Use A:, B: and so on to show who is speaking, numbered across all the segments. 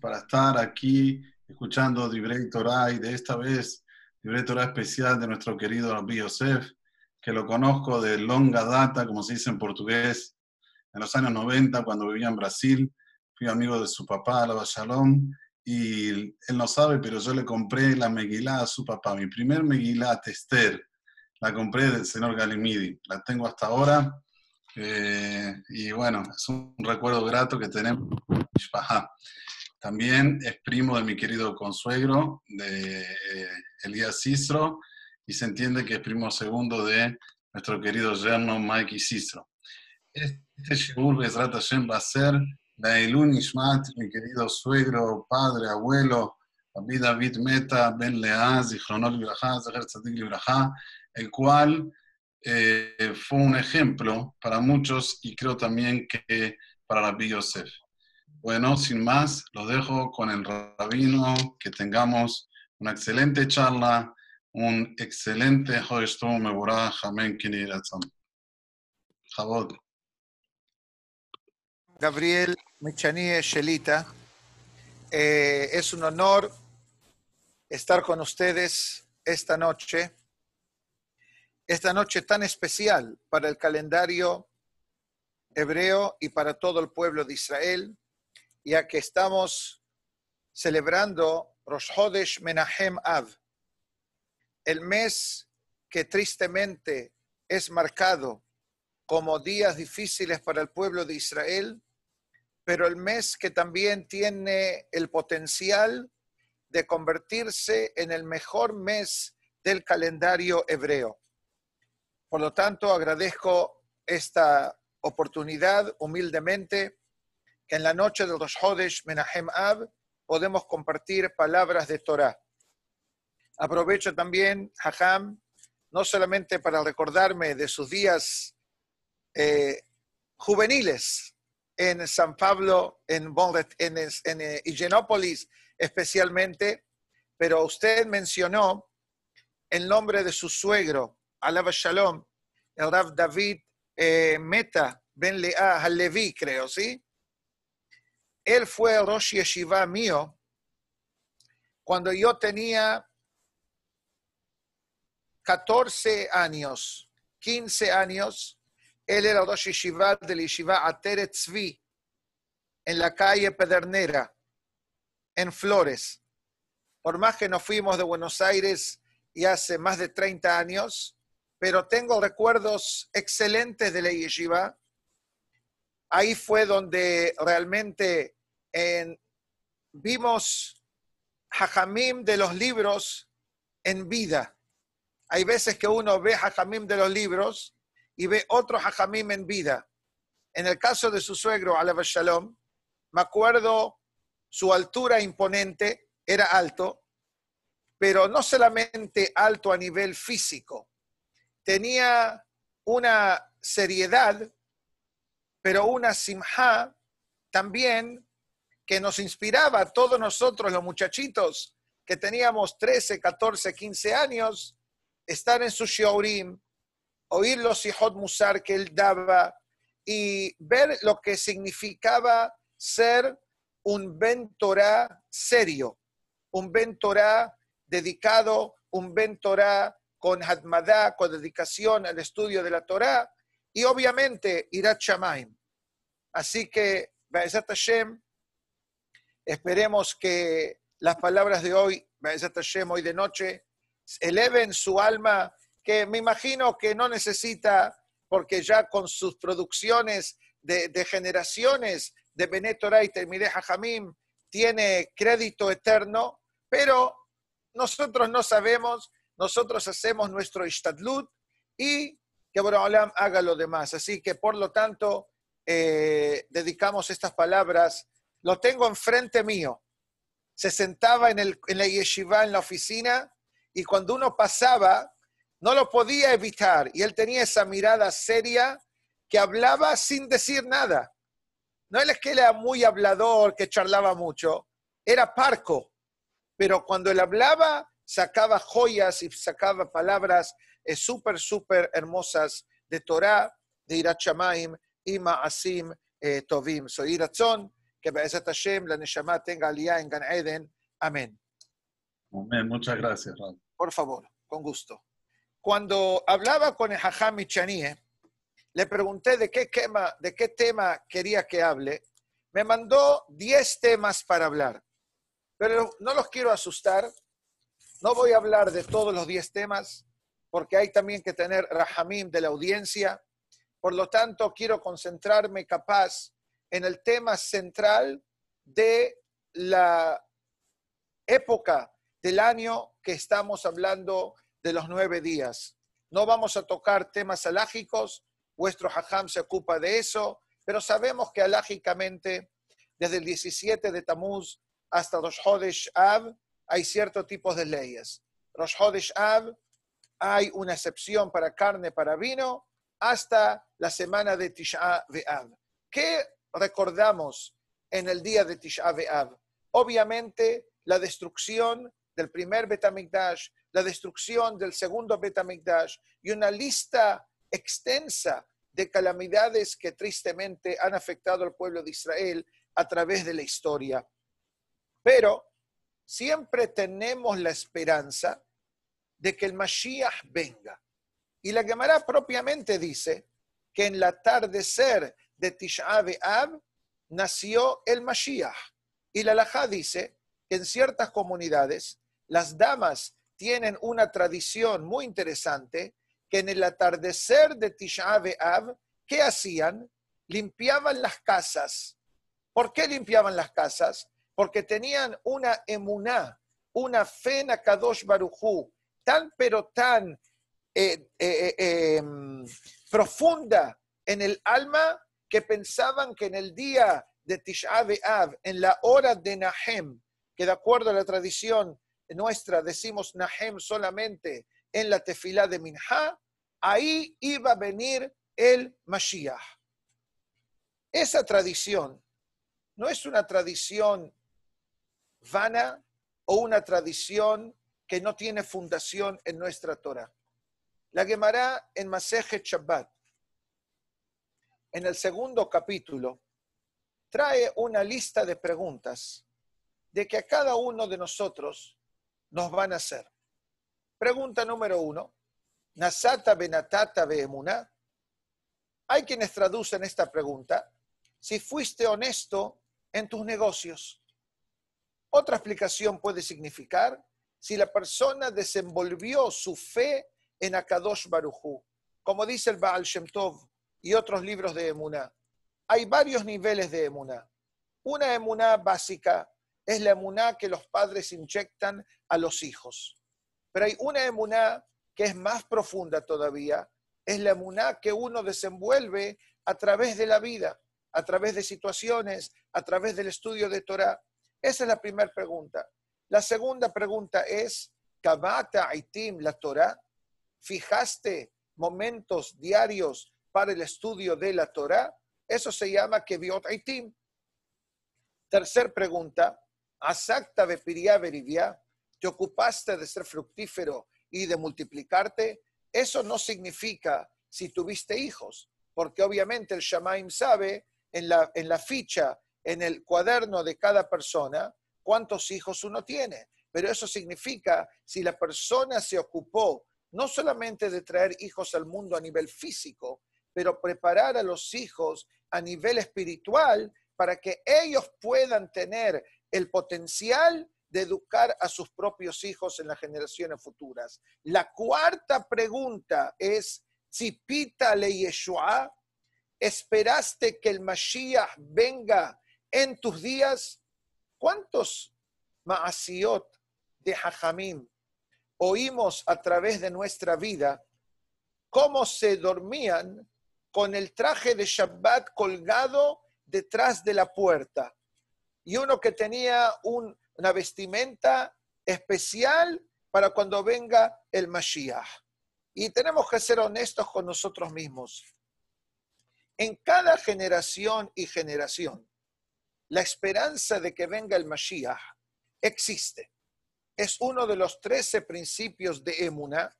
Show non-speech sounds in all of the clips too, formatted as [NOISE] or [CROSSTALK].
A: para estar aquí escuchando Dibrei Torah y de esta vez Dibrei Torah especial de nuestro querido Rabbi Yosef, que lo conozco de longa data, como se dice en portugués, en los años 90 cuando vivía en Brasil. Fui amigo de su papá, la Shalom, y él no sabe, pero yo le compré la Megilá a su papá, mi primer Megilá, Tester, la compré del señor Galimidi, la tengo hasta ahora. Eh, y bueno, es un recuerdo grato que tenemos. También es primo de mi querido consuegro, de eh, Elías Cistro, y se entiende que es primo segundo de nuestro querido yerno Mikey Cistro. Este Shibur Bezrat Hashem va a ser la Elun Ishmat, mi querido suegro, padre, abuelo, David David Meta, Ben Leaz, Zichronol Libraja, Zeher Tzadik Libraja, el cual eh, fue un ejemplo para muchos y creo también que para Rabbi Yosef. Bueno, sin más, lo dejo con el rabino, que tengamos una excelente charla, un excelente Hoestum Mevorah, Amén, Jabot.
B: Gabriel Michanie Shelita, eh, es un honor estar con ustedes esta noche, esta noche tan especial para el calendario hebreo y para todo el pueblo de Israel ya que estamos celebrando Rosh Hodesh Menahem Av, el mes que tristemente es marcado como días difíciles para el pueblo de Israel, pero el mes que también tiene el potencial de convertirse en el mejor mes del calendario hebreo. Por lo tanto, agradezco esta oportunidad humildemente que en la noche de los Hodesh Menahem Ab podemos compartir palabras de Torah. Aprovecho también, Hajam, no solamente para recordarme de sus días eh, juveniles en San Pablo, en, en, en eh, Higienópolis especialmente, pero usted mencionó el nombre de su suegro, Alaba Shalom, el Rav David eh, Meta Ben Lea Halevi, creo, ¿sí? Él fue el Rosh Yeshiva mío cuando yo tenía 14 años, 15 años. Él era el Rosh Yeshiva del Yeshiva Ateret Tzvi, en la calle Pedernera, en Flores. Por más que nos fuimos de Buenos Aires y hace más de 30 años, pero tengo recuerdos excelentes de la yeshiva. Ahí fue donde realmente vimos Hajamim de los libros en vida. Hay veces que uno ve Hajamim de los libros y ve otro Hajamim en vida. En el caso de su suegro, Alav Shalom, me acuerdo su altura imponente, era alto, pero no solamente alto a nivel físico, tenía una seriedad, pero una simha también que nos inspiraba a todos nosotros, los muchachitos que teníamos 13, 14, 15 años, estar en su shiurim, oír los hijot musar que él daba y ver lo que significaba ser un ben serio, un ben dedicado, un ben con hadmadá, con dedicación al estudio de la Torah y obviamente irat shamaim. Así que, Be'ezat Hashem, Esperemos que las palabras de hoy, hoy de noche, eleven su alma, que me imagino que no necesita, porque ya con sus producciones de, generaciones de Benetora y Termide Jamim tiene crédito eterno, pero nosotros no sabemos, nosotros hacemos nuestro istadlut y que Borolam haga lo demás. Así que, por lo tanto, eh, dedicamos estas palabras lo tengo enfrente mío. Se sentaba en, el, en la yeshiva, en la oficina, y cuando uno pasaba, no lo podía evitar. Y él tenía esa mirada seria que hablaba sin decir nada. No es que era muy hablador, que charlaba mucho, era parco. Pero cuando él hablaba, sacaba joyas y sacaba palabras eh, súper, súper hermosas de Torah, de Irachamaim y eh, Tovim. Soy que Be'ezat Hashem, la Neshama tenga aliyah en Gan Eden. Amén.
A: Amén. Muchas gracias, Rab.
B: Por favor, con gusto. Cuando hablaba con el Hajam Chanie, le pregunté de qué, tema, de qué tema quería que hable. Me mandó 10 temas para hablar, pero no los quiero asustar. No voy a hablar de todos los 10 temas, porque hay también que tener rahamim de la audiencia. Por lo tanto, quiero concentrarme capaz en el tema central de la época del año que estamos hablando de los nueve días. No vamos a tocar temas alágicos, vuestro hajam se ocupa de eso, pero sabemos que alágicamente, desde el 17 de Tamuz hasta Rosh Hodesh Av, hay ciertos tipos de leyes. Rosh Hodesh Av, hay una excepción para carne, para vino, hasta la semana de Tisha B'Av. ¿Qué recordamos en el día de Tisha B'Av? Obviamente, la destrucción del primer Betamikdash, la destrucción del segundo Betamikdash y una lista extensa de calamidades que tristemente han afectado al pueblo de Israel a través de la historia. Pero siempre tenemos la esperanza de que el Mashiach venga. Y la Gemara propiamente dice que en el atardecer de Tisha B'Av nació el Mashiach. Y la Lajá dice que en ciertas comunidades las damas tienen una tradición muy interesante que en el atardecer de Tisha B'Av, ¿qué hacían? Limpiaban las casas. ¿Por qué limpiaban las casas? Porque tenían una emuná, una fe en Akadosh Barujú, tan pero tan eh, eh, eh, em, profunda en el alma que pensaban que en el día de Tisha B'Av, en la hora de Nahem, que de acuerdo a la tradición nuestra decimos Nahem solamente en la tefilá de Minha, ahí iba a venir el Mashiach. Esa tradición no es una tradición vana o una tradición que no tiene fundación en nuestra Torah. La Gemara en Masejet Shabbat, en el segundo capítulo, trae una lista de preguntas de que a cada uno de nosotros nos van a hacer. Pregunta número uno. Nasata benatata beemuna. Hay quienes traducen esta pregunta. Si fuiste honesto en tus negocios. Otra explicación puede significar si la persona desenvolvió su fe en Akadosh Barujú, como dice el Baal Shem Tov y otros libros de Emuná. Hay varios niveles de Emuná. Una Emuná básica es la emuná que los padres inyectan a los hijos. Pero hay una emuná que es más profunda todavía, es la emuná que uno desenvuelve a través de la vida, a través de situaciones, a través del estudio de Torah. Esa es la primera pregunta. La segunda pregunta es, ¿Kabata Aitim la Torah? ¿Fijaste momentos diarios para el estudio de la Torah? Eso se llama Keviot Aitim. Tercer pregunta, Asacta bepiria berivia, te ocupaste de ser fructífero y de multiplicarte, eso no significa si tuviste hijos, porque obviamente el Shamaim sabe en la, en la ficha, en el cuaderno de cada persona, cuántos hijos uno tiene. Pero eso significa si la persona se ocupó no solamente de traer hijos al mundo a nivel físico, pero preparar a los hijos a nivel espiritual para que ellos puedan tener el potencial de educar a sus propios hijos en las generaciones futuras. La cuarta pregunta es, Tzipita le Yeshua, ¿esperaste que el Mashiach venga en tus días? ¿Cuántos maasiot de Hajamim oímos a través de nuestra vida cómo se dormían con el traje de Shabbat colgado detrás de la puerta? y uno que tenía una vestimenta especial para cuando venga el Mashiach. Y tenemos que ser honestos con nosotros mismos. En cada generación y generación, la esperanza de que venga el Mashiach existe. Es uno de los trece principios de Emuná,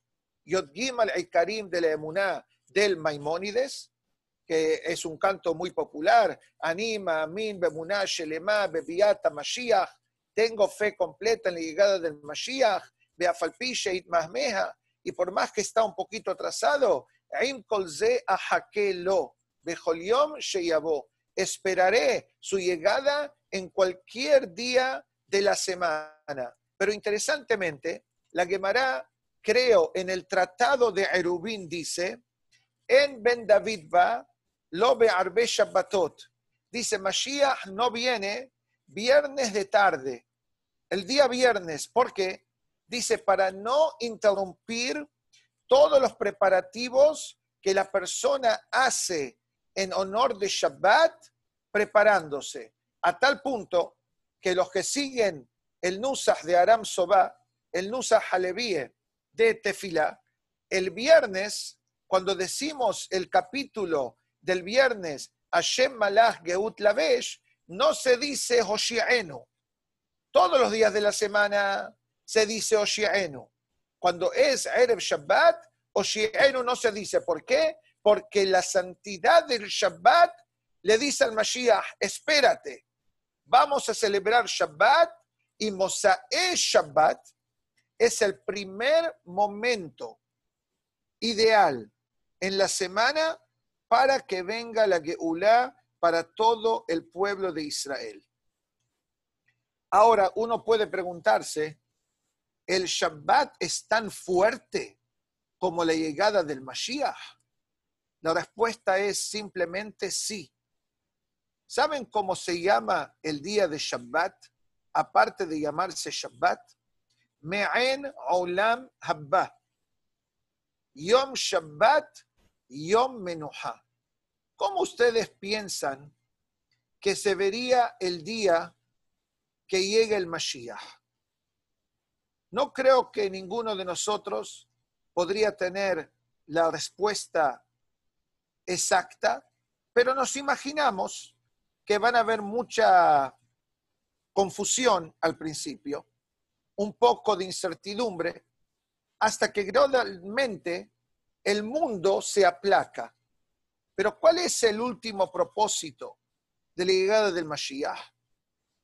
B: Yod Gimel Karim de la Emuná del Maimónides, que es un canto muy popular, Anima, Amin, Bemuná, Shelema, Bebiata, Mashiach, tengo fe completa en la llegada del Mashiach, Beafalpishe, Itmahmeha, y por más que está un poquito atrasado, Aim Kolze Ahakelo, Bejoliom Sheyabo, esperaré su llegada en cualquier día de la semana. Pero interesantemente, la Gemara, creo, en el tratado de Erubín dice, en Ben David va, lo arbe Shabbatot. Dice, Mashiach no viene viernes de tarde, el día viernes, porque dice, para no interrumpir todos los preparativos que la persona hace en honor de Shabbat, preparándose, a tal punto que los que siguen el Nusach de Aram Soba, el Nusach Halevie de Tefila, el viernes, cuando decimos el capítulo del viernes, Hashem Malach Geut Lavesh, no se dice Hoshiaenu. Todos los días de la semana se dice Hoshiaenu. Cuando es Erev Shabbat, Hoshiaenu no se dice. ¿Por qué? Porque la santidad del Shabbat le dice al Mashiach, espérate, vamos a celebrar Shabbat y Mosae Shabbat es el primer momento ideal en la semana para que venga la Geulah para todo el pueblo de Israel. Ahora uno puede preguntarse, ¿el Shabbat es tan fuerte como la llegada del Mashiach? La respuesta es simplemente sí. ¿Saben cómo se llama el día de Shabbat? Aparte de llamarse Shabbat, Me'en Olam Habba. Yom Shabbat, Yom Menuha. ¿Cómo ustedes piensan que se vería el día que llegue el Mashiach? No creo que ninguno de nosotros podría tener la respuesta exacta, pero nos imaginamos que van a haber mucha confusión al principio, un poco de incertidumbre, hasta que gradualmente el mundo se aplaca pero ¿cuál es el último propósito de la llegada del Mashiach?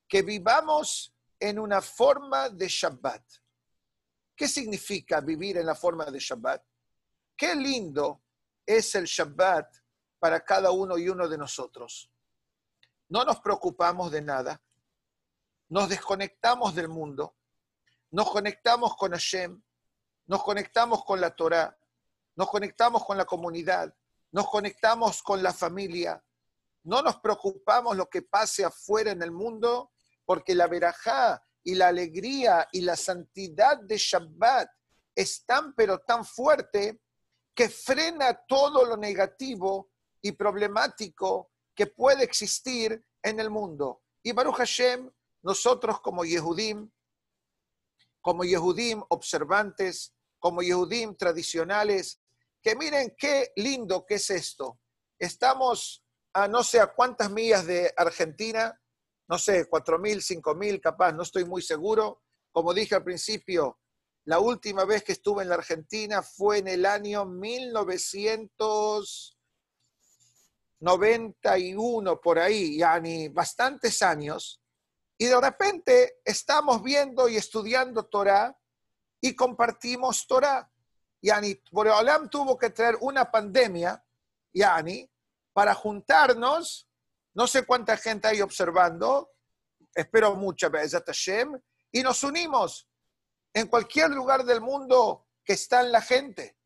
B: Que vivamos en una forma de Shabbat. ¿Qué significa vivir en la forma de Shabbat? Qué lindo es el Shabbat para cada uno y uno de nosotros. No nos preocupamos de nada, nos desconectamos del mundo, nos conectamos con Hashem, nos conectamos con la Torah, nos conectamos con la comunidad, nos conectamos con la familia, no nos preocupamos lo que pase afuera en el mundo, porque la verajá y la alegría y la santidad de Shabbat es tan pero tan fuerte que frena todo lo negativo y problemático que puede existir en el mundo. Y Baruch Hashem, nosotros como Yehudim, como Yehudim observantes, como Yehudim tradicionales, que miren qué lindo que es esto. Estamos a no sé a cuántas millas de Argentina, no sé, cuatro mil, cinco mil, capaz, no estoy muy seguro. Como dije al principio, la última vez que estuve en la Argentina fue en el año 1991, por ahí, ya ni bastantes años. Y de repente estamos viendo y estudiando Torah y compartimos Torah. Yani, Boreolam tuvo que traer una pandemia, Yani, para juntarnos, no sé cuánta gente hay observando, espero mucha, Hashem, y nos unimos en cualquier lugar del mundo que está en la gente.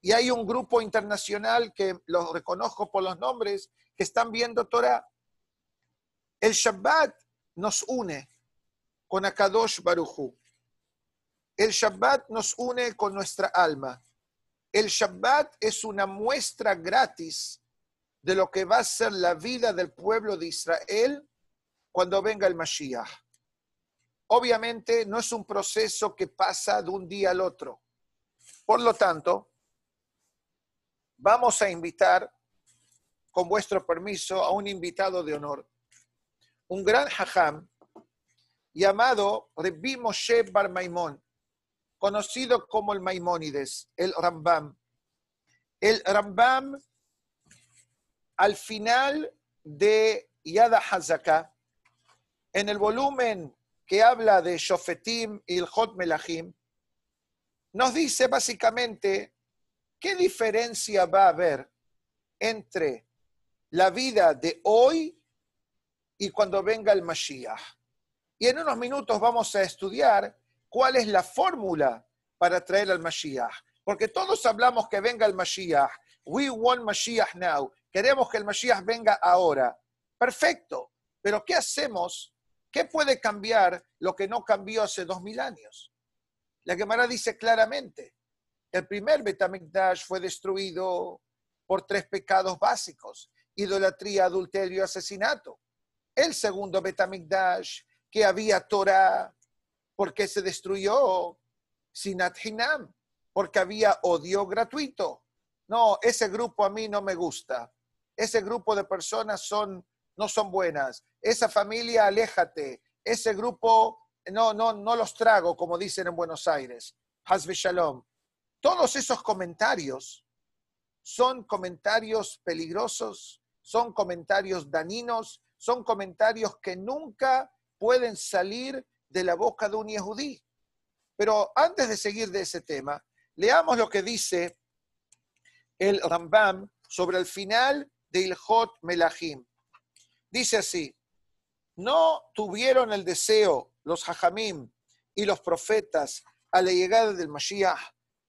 B: Y hay un grupo internacional que los reconozco por los nombres, que están viendo Torah. El Shabbat nos une con Akadosh Baruchu. El Shabbat nos une con nuestra alma. El Shabbat es una muestra gratis de lo que va a ser la vida del pueblo de Israel cuando venga el Mashiach. Obviamente no es un proceso que pasa de un día al otro. Por lo tanto, vamos a invitar, con vuestro permiso, a un invitado de honor, un gran hajam llamado Rebbi Moshe Bar Maimón conocido como el Maimónides, el Rambam. El Rambam al final de Yada Hazaka, en el volumen que habla de Shofetim y el Hot Melachim, nos dice básicamente qué diferencia va a haber entre la vida de hoy y cuando venga el Mashiach. Y en unos minutos vamos a estudiar cuál es la fórmula para traer al Mashiach. Porque todos hablamos que venga el Mashiach. We want Mashiach now. Queremos que el Mashiach venga ahora. Perfecto. Pero ¿qué hacemos? ¿Qué puede cambiar lo que no cambió hace dos mil años? La Gemara dice claramente, el primer Betamikdash fue destruido por tres pecados básicos, idolatría, adulterio asesinato. El segundo Betamikdash, que había Torah, porque se destruyó Sinat Hinam, porque había odio gratuito. No, ese grupo a mí no me gusta. Ese grupo de personas son, no son buenas. Esa familia, aléjate. Ese grupo, no, no, no los trago, como dicen en Buenos Aires. Hazbe Shalom. Todos esos comentarios son comentarios peligrosos, son comentarios daninos, son comentarios que nunca pueden salir de la boca de un yehudí. Pero antes de seguir de ese tema, leamos lo que dice el Rambam sobre el final de Ilhot Melahim. Dice así, no tuvieron el deseo los hajamim y los profetas a la llegada del Mashiach,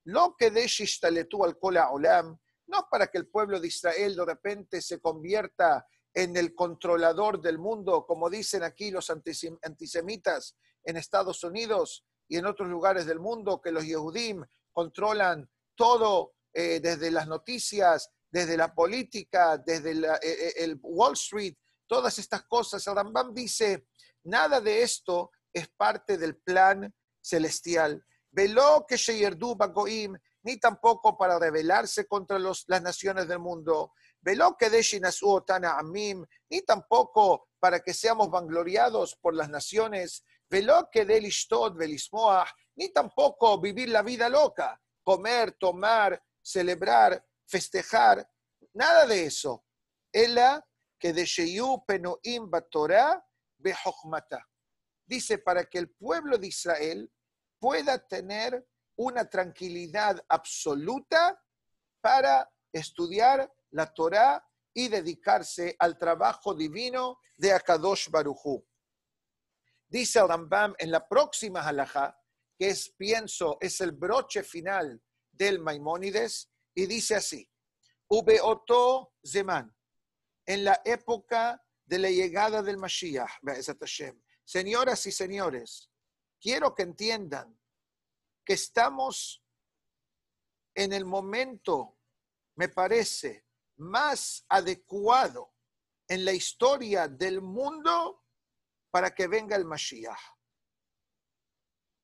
B: lo que de Shishtaletu al Kola Olam, no para que el pueblo de Israel de repente se convierta en el controlador del mundo, como dicen aquí los antisemitas en Estados Unidos y en otros lugares del mundo, que los Yehudim controlan todo eh, desde las noticias, desde la política, desde eh, eh, el Wall Street, todas estas cosas. El Rambam dice, nada de esto es parte del plan celestial. Veló que Sheyerdu Bagoim, ni tampoco para rebelarse contra los, las naciones del mundo. Veló que Deshinasu Tana Amim, ni tampoco para que seamos vangloriados por las naciones. Velismoah, ni tampoco vivir la vida loca, comer, tomar, celebrar, festejar, nada de eso. Ella que de Penoim Batorah Behochmata. Dice para que el pueblo de Israel pueda tener una tranquilidad absoluta para estudiar la Torah y dedicarse al trabajo divino de Akadosh Baruchu. Dice el Rambam en la próxima halajá, que es, pienso, es el broche final del Maimónides, y dice así, Ubeoto Zeman, en la época de la llegada del Mashiach, señoras y señores, quiero que entiendan que estamos en el momento, me parece, más adecuado en la historia del mundo para que venga el Mashiach.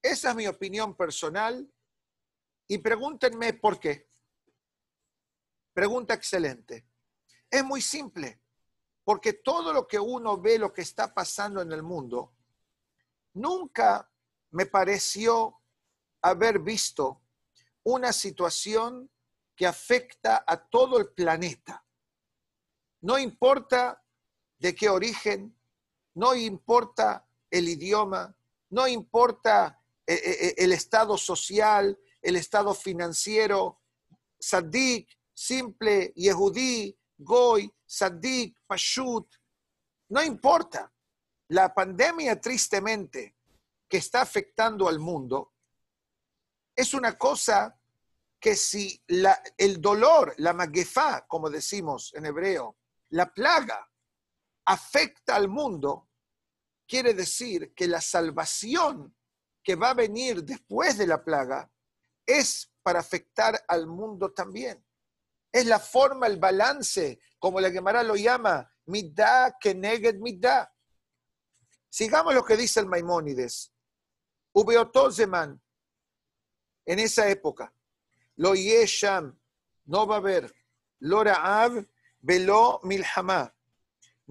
B: Esa es mi opinión personal y pregúntenme por qué. Pregunta excelente. Es muy simple, porque todo lo que uno ve, lo que está pasando en el mundo, nunca me pareció haber visto una situación que afecta a todo el planeta. No importa de qué origen, no importa el idioma, no importa eh, eh, eh, el estado social, el estado financiero, Sadik, simple, Yehudí, Goy, Sadik, Pashut, no importa. La pandemia, tristemente, que está afectando al mundo, es una cosa que si la, el dolor, la maguefá, como decimos en hebreo, la plaga, afecta al mundo, quiere decir que la salvación que va a venir después de la plaga es para afectar al mundo también. Es la forma, el balance, como la Gemara lo llama, midda keneged midda. Sigamos lo que dice el Maimónides. Ubeotozeman, en esa época, lo yesham, no va a haber, lo ra'av, velo milhamá,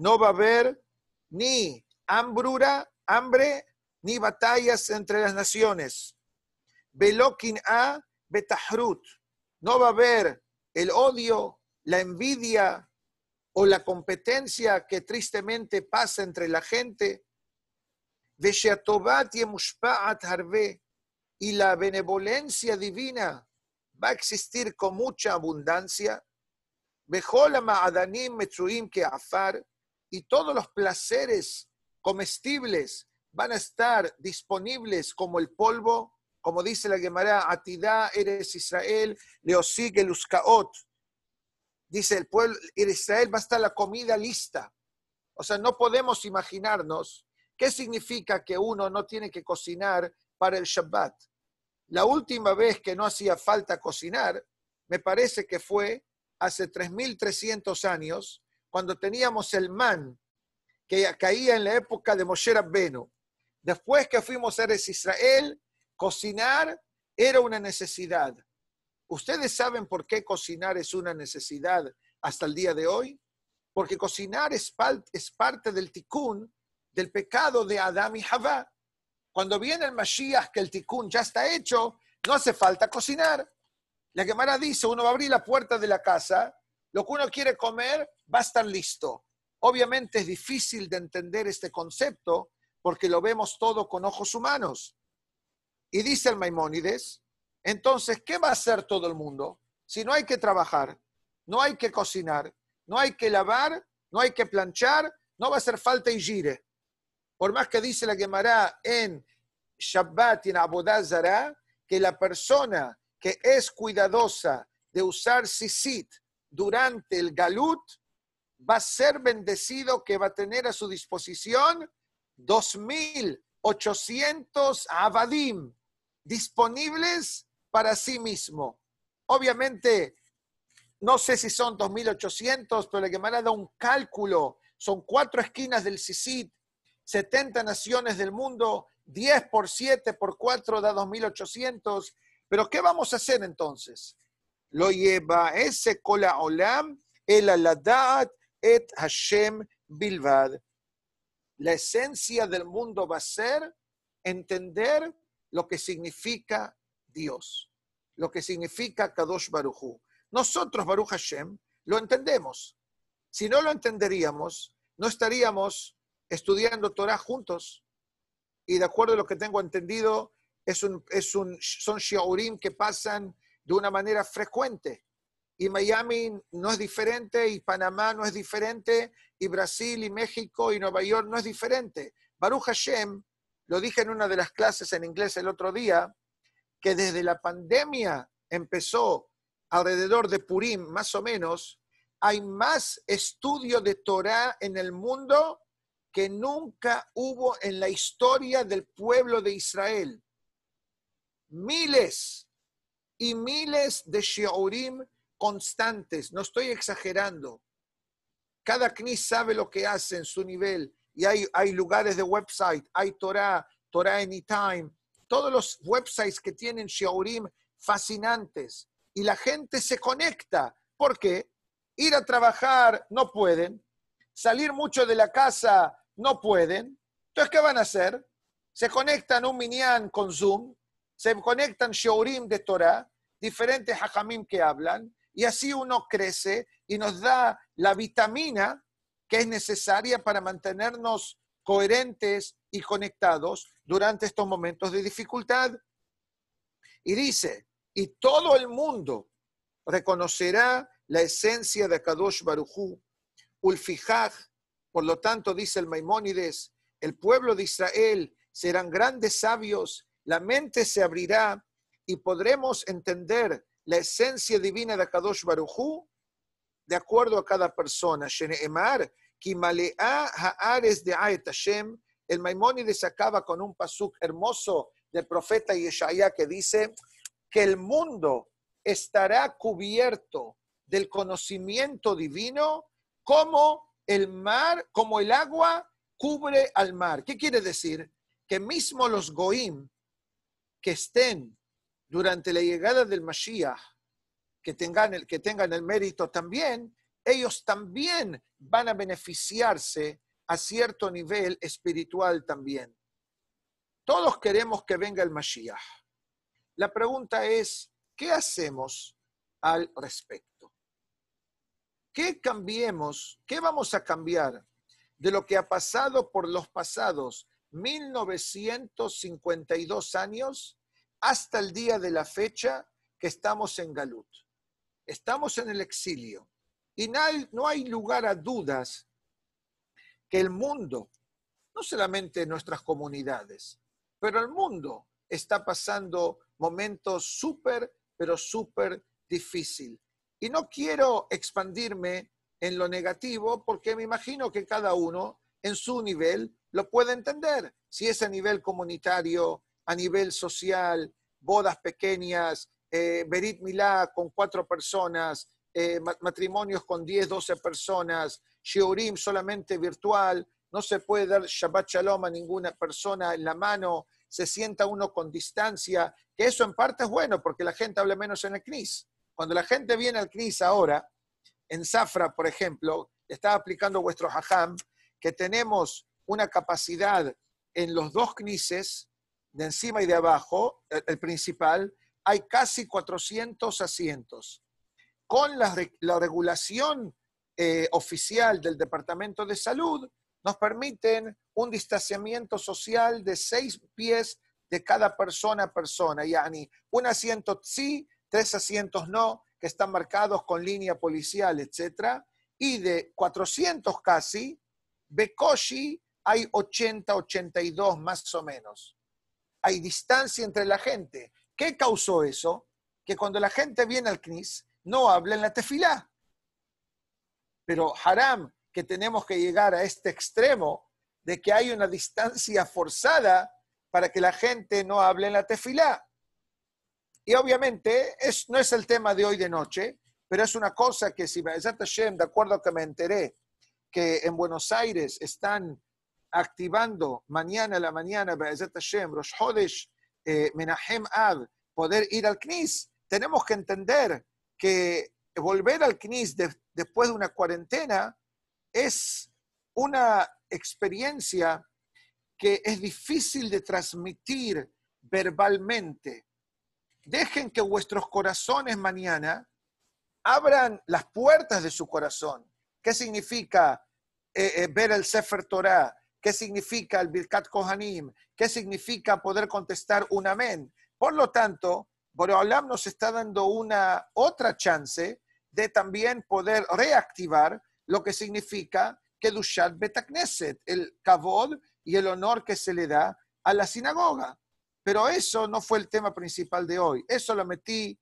B: no va a haber ni hambrura, hambre, ni batallas entre las naciones. Belokin a betahrut. No va a haber el odio, la envidia o la competencia que tristemente pasa entre la gente. Y la benevolencia divina va a existir con mucha abundancia. Bejolama Adanim que afar y todos los placeres comestibles van a estar disponibles como el polvo, como dice la Gemara, Atidá eres Israel, leosig el Dice el pueblo, en Israel va a estar la comida lista. O sea, no podemos imaginarnos qué significa que uno no tiene que cocinar para el Shabbat. La última vez que no hacía falta cocinar, me parece que fue hace 3.300 años, cuando teníamos el man que caía en la época de Moshe Rabbenu. Después que fuimos a Israel, cocinar era una necesidad. ¿Ustedes saben por qué cocinar es una necesidad hasta el día de hoy? Porque cocinar es, parte del tikkun, del pecado de Adán y Javá. Cuando viene el Mashiach, que el tikkun ya está hecho, no hace falta cocinar. La Gemara dice, uno va a abrir la puerta de la casa, lo que uno quiere comer va a estar listo. Obviamente es difícil de entender este concepto porque lo vemos todo con ojos humanos. Y dice el Maimónides, entonces, ¿qué va a hacer todo el mundo? Si no hay que trabajar, no hay que cocinar, no hay que lavar, no hay que planchar, no va a hacer falta y gire. Por más que dice la Gemara en Shabbat y en Abodazara, que la persona que es cuidadosa de usar sisit durante el galut va a ser bendecido que va a tener a su disposición 2.800 abadim disponibles para sí mismo. Obviamente, no sé si son 2.800, pero la Gemara da un cálculo. Son cuatro esquinas del Sisit, 70 naciones del mundo, 10 por 7 por 4 da 2.800. Pero ¿qué vamos a hacer entonces? Lo lleva ese kola olam el aladat et Hashem bilvad. La esencia del mundo va a ser entender lo que significa Dios, lo que significa Kadosh Baruchu. Nosotros, Baruch Hashem, lo entendemos. Si no lo entenderíamos, no estaríamos estudiando Torah juntos. Y de acuerdo a lo que tengo entendido, es un, es un, son shiurim que pasan de una manera frecuente. Y Miami no es diferente, y Panamá no es diferente, y Brasil, y México, y Nueva York no es diferente. Baruch Hashem, lo dije en una de las clases en inglés el otro día, que desde la pandemia empezó alrededor de Purim, más o menos, hay más estudio de Torah en el mundo que nunca hubo en la historia del pueblo de Israel. Miles y miles de shiurim constantes, no estoy exagerando. Cada knis sabe lo que hace en su nivel y hay, hay lugares de website, hay Torah, Torah Anytime, todos los websites que tienen Shiaurim fascinantes y la gente se conecta. ¿Por qué? Ir a trabajar no pueden, salir mucho de la casa no pueden. Entonces, ¿qué van a hacer? Se conectan un minyan con Zoom, se conectan Shiaurim de Torah, diferentes hajamim que hablan, y así uno crece y nos da la vitamina que es necesaria para mantenernos coherentes y conectados durante estos momentos de dificultad. Y dice, y todo el mundo reconocerá la esencia de Kadosh Baruchu, Ulfijaj, por lo tanto, dice el Maimónides, el pueblo de Israel serán grandes sabios, la mente se abrirá y podremos entender la esencia divina de Kadosh Baruchu de acuerdo a cada persona. Sheneemar, Haares de Aet Hashem, el Maimónides acaba con un pasuk hermoso del profeta Yeshaya que dice que el mundo estará cubierto del conocimiento divino como el mar, como el agua cubre al mar. ¿Qué quiere decir? Que mismo los goim que estén durante la llegada del Mashiach, que tengan el, que tengan el mérito también, ellos también van a beneficiarse a cierto nivel espiritual también. Todos queremos que venga el Mashiach. La pregunta es, ¿qué hacemos al respecto? ¿qué cambiemos? ¿Qué vamos a cambiar de lo que ha pasado por los pasados 1952 años hasta el día de la fecha que estamos en Galut? Estamos en el exilio y no hay, lugar a dudas que el mundo, no solamente nuestras comunidades, pero el mundo está pasando momentos súper, pero súper difícil. Y no quiero expandirme en lo negativo porque me imagino que cada uno en su nivel lo puede entender. Si es a nivel comunitario, a nivel social, bodas pequeñas, eh, Berit Milá con cuatro personas, eh, matrimonios con 10, 12 personas, Shiurim solamente virtual, no se puede dar Shabbat Shalom a ninguna persona en la mano, se sienta uno con distancia, que eso en parte es bueno porque la gente habla menos en el CNIS. Cuando la gente viene al CNIS ahora, en Zafra, por ejemplo, está aplicando vuestro hajam, que tenemos una capacidad en los dos CNISes, de encima y de abajo, el, principal, hay casi 400 asientos. Con la, regulación eh, oficial del Departamento de Salud, nos permiten un distanciamiento social de seis pies de cada persona a persona. Yani, un asiento sí, tres asientos no, que están marcados con línea policial, etc. Y de 400 casi, Bekoshi hay 80, 82 más o menos. Hay distancia entre la gente. ¿Qué causó eso? Que cuando la gente viene al CNIS, no habla en la tefilá. Pero haram que tenemos que llegar a este extremo de que hay una distancia forzada para que la gente no hable en la tefilá. Y obviamente es, no es el tema de hoy de noche, pero es una cosa que si Hashem, de acuerdo a que me enteré, que en Buenos Aires están activando mañana a la mañana, Hashem, Rosh Hodesh, eh, Menahem Ad, poder ir al CNIS, tenemos que entender que volver al CNIS después de una cuarentena es una experiencia que es difícil de transmitir verbalmente. Dejen que vuestros corazones mañana abran las puertas de su corazón. ¿Qué significa eh, eh, ver el Sefer Torah? ¿Qué significa el Birkat Kohanim? ¿Qué significa poder contestar un amén? Por lo tanto, Boreolam nos está dando una otra chance de también poder reactivar lo que significa Kedushat Betakneset, el kavod y el honor que se le da a la sinagoga. Pero eso no fue el tema principal de hoy. Eso lo metí,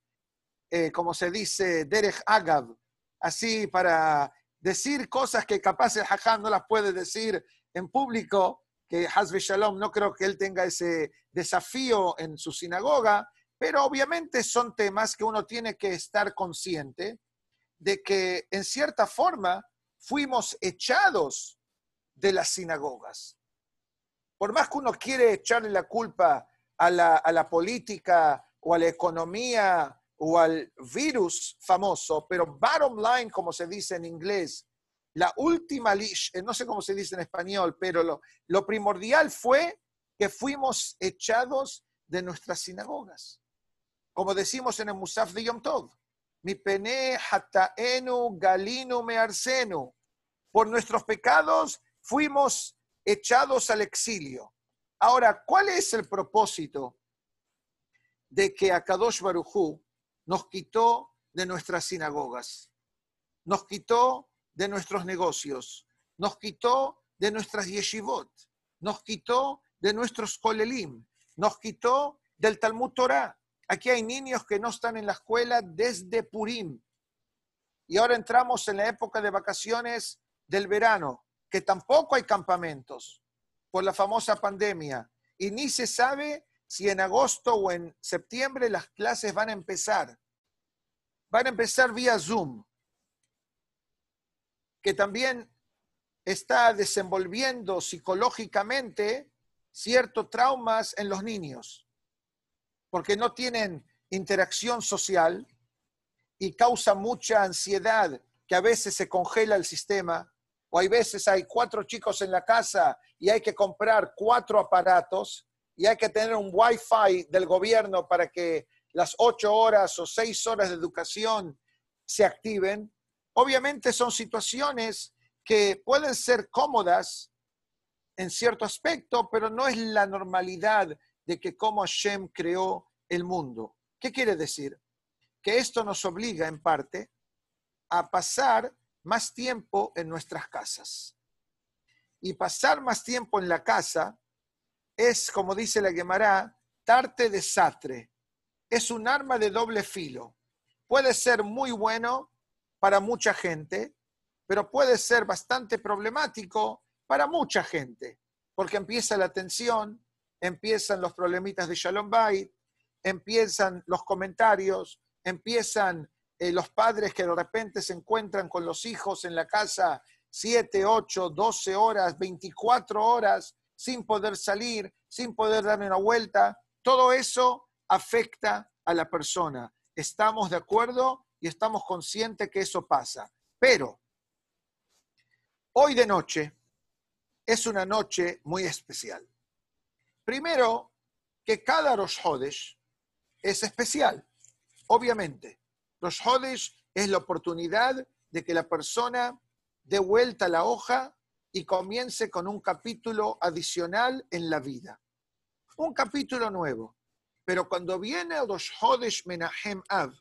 B: eh, como se dice, Derech Agav, así para decir cosas que capaz el Hajam no las puede decir en público, que Hazbe Shalom no creo que él tenga ese desafío en su sinagoga, pero obviamente son temas que uno tiene que estar consciente de que en cierta forma fuimos echados de las sinagogas. Por más que uno quiere echarle la culpa a la, política o a la economía o al virus famoso, pero bottom line, como se dice en inglés, la última, eh, no sé cómo se dice en español, pero lo, primordial fue que fuimos echados de nuestras sinagogas. Como decimos en el Musaf de Yom Tov, mi pene hataenu galinu me arsenu. Por nuestros pecados fuimos echados al exilio. Ahora, ¿cuál es el propósito de que Akadosh Barujú nos quitó de nuestras sinagogas? Nos quitó de nuestros negocios, nos quitó de nuestras yeshivot, nos quitó de nuestros kolelim, nos quitó del Talmud Torah. Aquí hay niños que no están en la escuela desde Purim. Y ahora entramos en la época de vacaciones del verano, que tampoco hay campamentos por la famosa pandemia. Y ni se sabe si en agosto o en septiembre las clases van a empezar. Van a empezar vía Zoom, que también está desenvolviendo psicológicamente ciertos traumas en los niños porque no tienen interacción social y causa mucha ansiedad que a veces se congela el sistema, o hay veces hay cuatro chicos en la casa y hay que comprar cuatro aparatos y hay que tener un wifi del gobierno para que las ocho horas o seis horas de educación se activen. Obviamente son situaciones que pueden ser cómodas en cierto aspecto, pero no es la normalidad de que como Hashem creó el mundo. ¿Qué quiere decir? Que esto nos obliga en parte a pasar más tiempo en nuestras casas. Y pasar más tiempo en la casa es, como dice la Gemara, tarte de satre. Es un arma de doble filo. Puede ser muy bueno para mucha gente, pero puede ser bastante problemático para mucha gente, porque empieza la tensión, empiezan los problemitas de Shalom Bait, empiezan los comentarios, empiezan eh, los padres que de repente se encuentran con los hijos en la casa 7, 8, 12 horas, 24 horas, sin poder salir, sin poder darle una vuelta. Todo eso afecta a la persona. Estamos de acuerdo y estamos conscientes que eso pasa. Pero hoy de noche es una noche muy especial. Primero, que cada Rosh Hodesh es especial, obviamente. Rosh Hodesh es la oportunidad de que la persona dé vuelta la hoja y comience con un capítulo adicional en la vida. Un capítulo nuevo. Pero cuando viene Rosh Hodesh Menahem Av,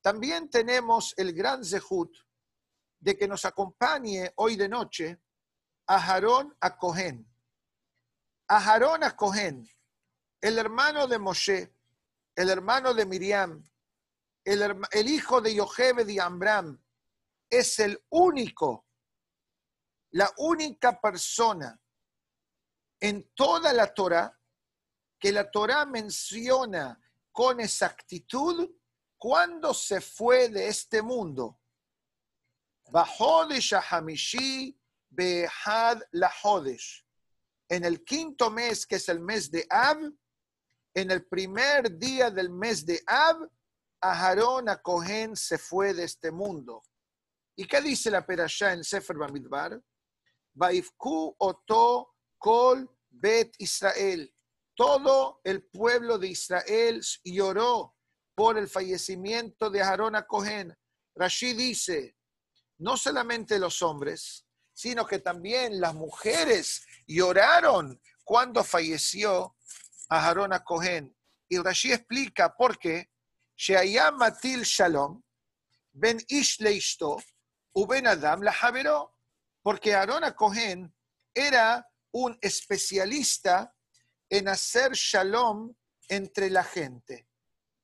B: también tenemos el gran zehut de que nos acompañe hoy de noche a Aarón a Cohen. Aarón a Cohen, el hermano de Moshe, el hermano de Miriam, el, hijo de Yohebe de Ambram, es el único, la única persona en toda la Torah que la Torah menciona con exactitud cuando se fue de este mundo. Bajodesh Hamishi Behad. En el quinto mes, que es el mes de Ab, en el primer día del mes de Ab, Aharón a Cohen se fue de este mundo. ¿Y qué dice la perashá en Sefer Bamidbar? Vaifku oto kol bet Israel. Todo el pueblo de Israel lloró por el fallecimiento de Aarón a Cohen. Rashid dice, no solamente los hombres, sino que también las mujeres lloraron cuando falleció Aarón a Cohen. Y Rashi explica por qué. Matil Shalom, Ben Ish u Ben Adam la porque Aarón Cohen era un especialista en hacer shalom entre la gente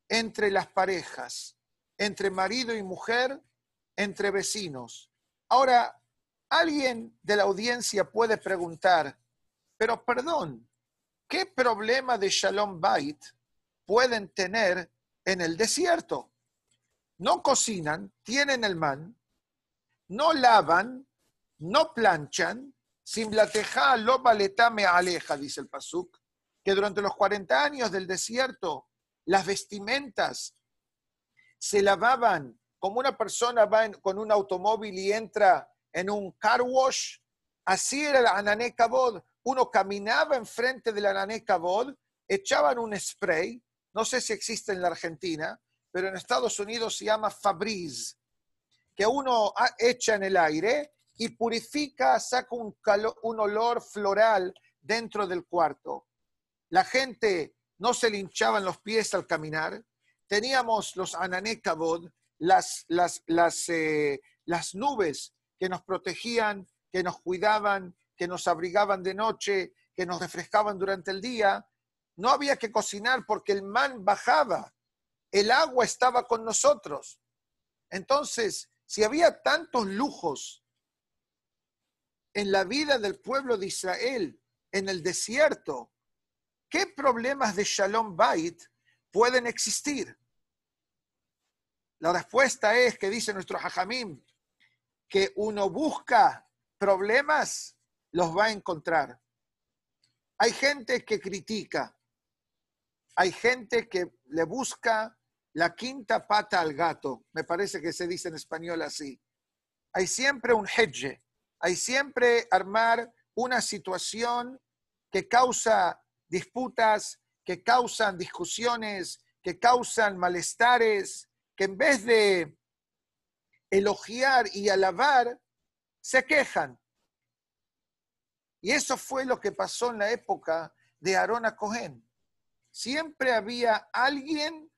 B: entre las parejas, entre marido y mujer, entre vecinos. Ahora, alguien de la audiencia puede preguntar, pero perdón, ¿qué problema de Shalom Bait pueden tener en el desierto? No cocinan, tienen el man, no lavan, no planchan, sin la teja lo me aleja, dice el Pasuk, que durante los 40 años del desierto las vestimentas se lavaban como una persona va con un automóvil y entra en un car wash. Así era el anané kabod. Uno caminaba enfrente del anané kabod, echaban un spray, no sé si existe en la Argentina, pero en Estados Unidos se llama Fabriz, que uno echa en el aire y purifica, saca un, olor floral dentro del cuarto. La gente no se linchaban los pies al caminar. Teníamos los anané las, las, las, eh, las nubes que nos protegían, que nos cuidaban, que nos abrigaban de noche, que nos refrescaban durante el día. No había que cocinar porque el man bajaba, el agua estaba con nosotros. Entonces, si había tantos lujos en la vida del pueblo de Israel, en el desierto, ¿qué problemas de Shalom Bait pueden existir? La respuesta es que dice nuestro Hajamim, que uno busca problemas, los va a encontrar. Hay gente que critica, hay gente que le busca la quinta pata al gato, me parece que se dice en español así. Hay siempre un hedge, hay siempre armar una situación que causa disputas que causan discusiones, que causan malestares, que en vez de elogiar y alabar, se quejan. Y eso fue lo que pasó en la época de Arona Cohen. Siempre había alguien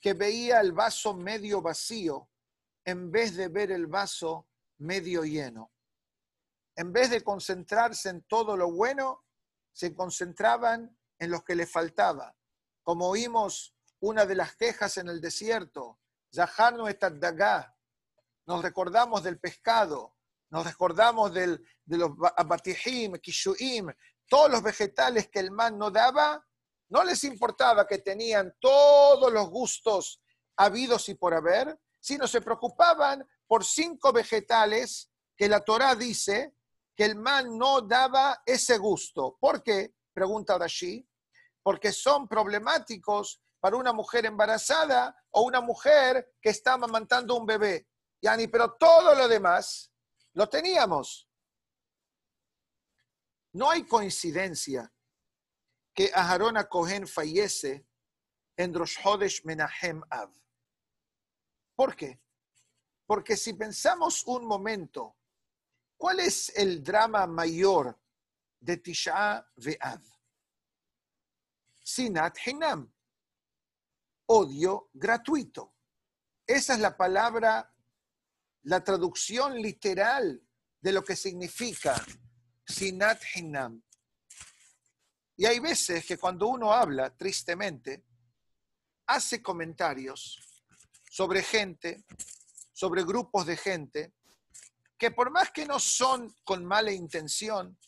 B: que veía el vaso medio vacío en vez de ver el vaso medio lleno. En vez de concentrarse en todo lo bueno, se concentraban en lo que le faltaba. Como oímos una de las quejas en el desierto, nos recordamos del pescado, nos recordamos del, de los abatijim, kishuim, todos los vegetales que el man no daba, no les importaba que tenían todos los gustos habidos y por haber, sino se preocupaban por cinco vegetales que la Torá dice que el man no daba ese gusto. ¿Por qué? Pregunta Rashi. Porque son problemáticos para una mujer embarazada o una mujer que está amamantando un bebé. Yani, pero todo lo demás lo teníamos. No hay coincidencia que Aharon Cohen fallece en Rosh Hodesh Menahem Av. ¿Por qué? Porque si pensamos un momento, ¿cuál es el drama mayor de Tisha Ve'av? Sinat Hinam, odio gratuito. Esa es la palabra, la traducción literal de lo que significa Sinat Hinam. Y hay veces que cuando uno habla, tristemente, hace comentarios sobre gente, sobre grupos de gente, que por más que no son con mala intención,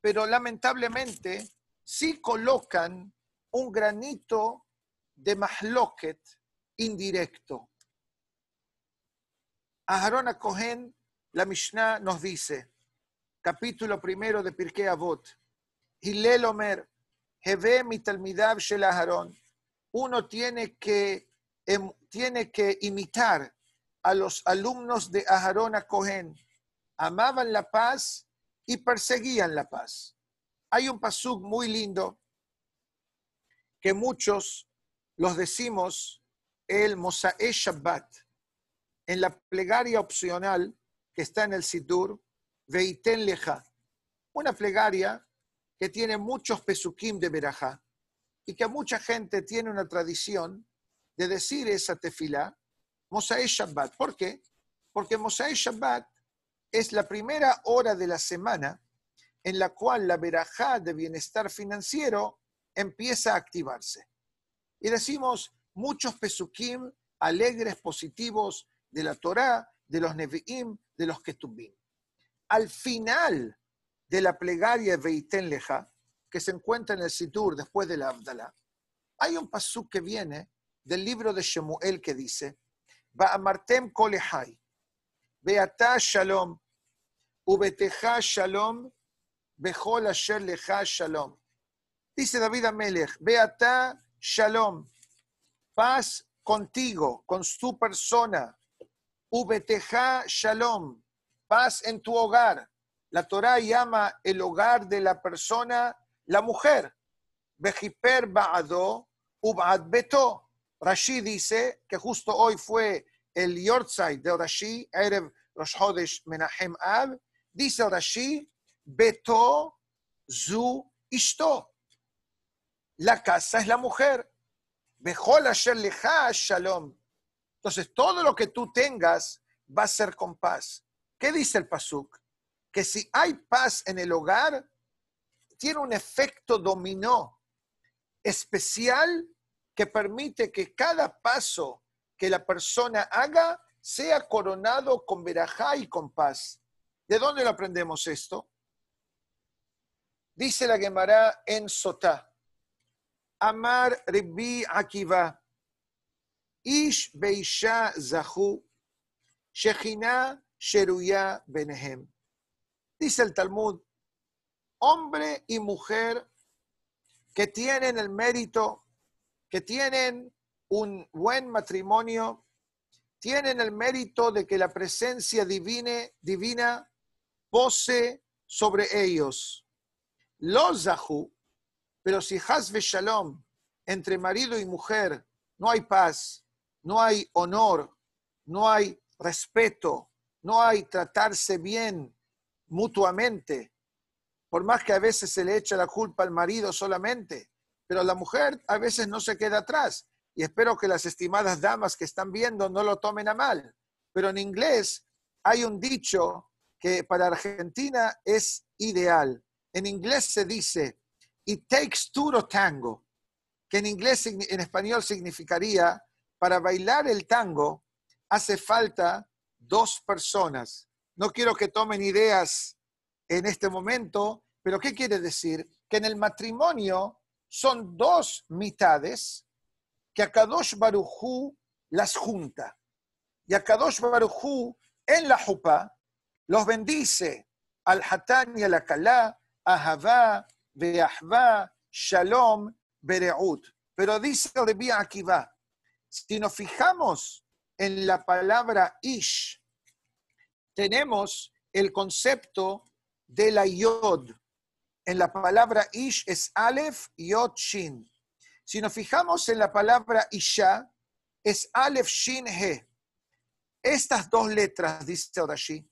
B: pero lamentablemente sí colocan un granito de mahloket indirecto. Aharon a la Mishnah nos dice, capítulo primero de Pirkei Avot, Hillel Omer, Heve mitalmidav shel Aharon, uno tiene que, em, tiene que imitar a los alumnos de Aharon a Cohen. Amaban la paz y perseguían la paz. Hay un pasuk muy lindo que muchos los decimos el Mosae Shabbat en la plegaria opcional que está en el Sidur, Veiten Leja, una plegaria que tiene muchos pesukim de Berajá y que mucha gente tiene una tradición de decir esa tefilá, Mosae Shabbat. ¿Por qué? Porque Mosae Shabbat es la primera hora de la semana en la cual la verajá de bienestar financiero empieza a activarse. Y decimos muchos pesukim alegres, positivos de la Torá, de los Nevi'im, de los Ketubim. Al final de la plegaria Leja, que se encuentra en el Sidur después de la Abdalá, hay un pasuk que viene del libro de Shemuel que dice, Ba'amartem kolehai, beata shalom, ubeteja shalom, bechol asher leja shalom. Dice David Amelech, beata shalom, paz contigo, con tu persona, ubeteja shalom, paz en tu hogar, la Torá llama el hogar de la persona la mujer. Bejiper ba'ado ub'ad beto. Rashi dice que justo hoy fue el Yortzai de Rashi, Erev Rosh Hodesh Menahem Ab. Dice Rashi, beto zu ishto. La casa es la mujer. Bejol asher leja shalom. Entonces, todo lo que tú tengas va a ser con paz. ¿Qué dice el Pasuk? que si hay paz en el hogar, tiene un efecto dominó especial que permite que cada paso que la persona haga sea coronado con verajá y con paz. ¿De dónde lo aprendemos esto? Dice la Gemara en Sotá. Amar Ribi Akiva. Ish Beisha Zahu. Shechina Sheruya Benehem. Dice el Talmud, hombre y mujer que tienen el mérito, tienen un buen matrimonio, tienen el mérito de que la presencia divine, divina pose sobre ellos. Los zahu, pero si hasve shalom, entre marido y mujer, no hay paz, no hay honor, no hay respeto, no hay tratarse bien mutuamente, por más que a veces se le echa la culpa al marido solamente, pero la mujer a veces no se queda atrás. Y espero que las estimadas damas que están viendo no lo tomen a mal. Pero en inglés hay un dicho que para Argentina es ideal. En inglés se dice, it takes two to tango, que en inglés, en español significaría, para bailar el tango hace falta dos personas. No quiero que tomen ideas en este momento, pero ¿qué quiere decir? Que en el matrimonio son dos mitades que a Kadosh Barujú las junta. Y a Kadosh Barujú en la jupa los bendice al Hatán y al Akalá, Ahavá, Beahvá, Shalom, Bereut. Pero dice Rabbi Akiva, si nos fijamos en la palabra Ish, tenemos el concepto de la Yod. En la palabra Ish es Aleph, Yod, Shin. Si nos fijamos en la palabra Isha, es Aleph, Shin, He. Estas dos letras, dice Orashi,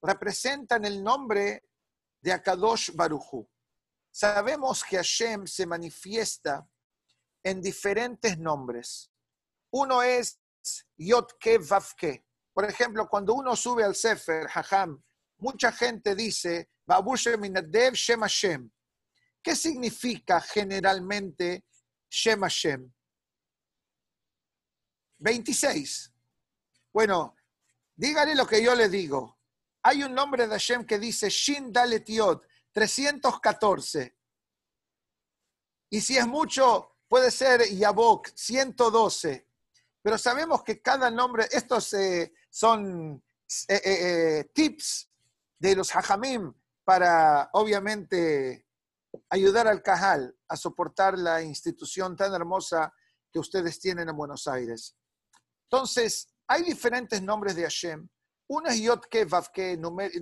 B: representan el nombre de Akadosh Baruchu. Sabemos que Hashem se manifiesta en diferentes nombres. Uno es Yotke Vavke. Por ejemplo, cuando uno sube al Sefer, Hajam, mucha gente dice, Shem Hashem. ¿Qué significa generalmente Shem Hashem? 26. Bueno, dígale lo que yo le digo. Hay un nombre de Hashem que dice Shin Dalet Yod, 314. Y si es mucho, puede ser Yabok, 112. Pero sabemos que cada nombre, estos eh, son eh, eh, tips de los hajamim para, obviamente, ayudar al Cajal a soportar la institución tan hermosa que ustedes tienen en Buenos Aires. Entonces, hay diferentes nombres de Hashem. Uno es Yotke Vavke,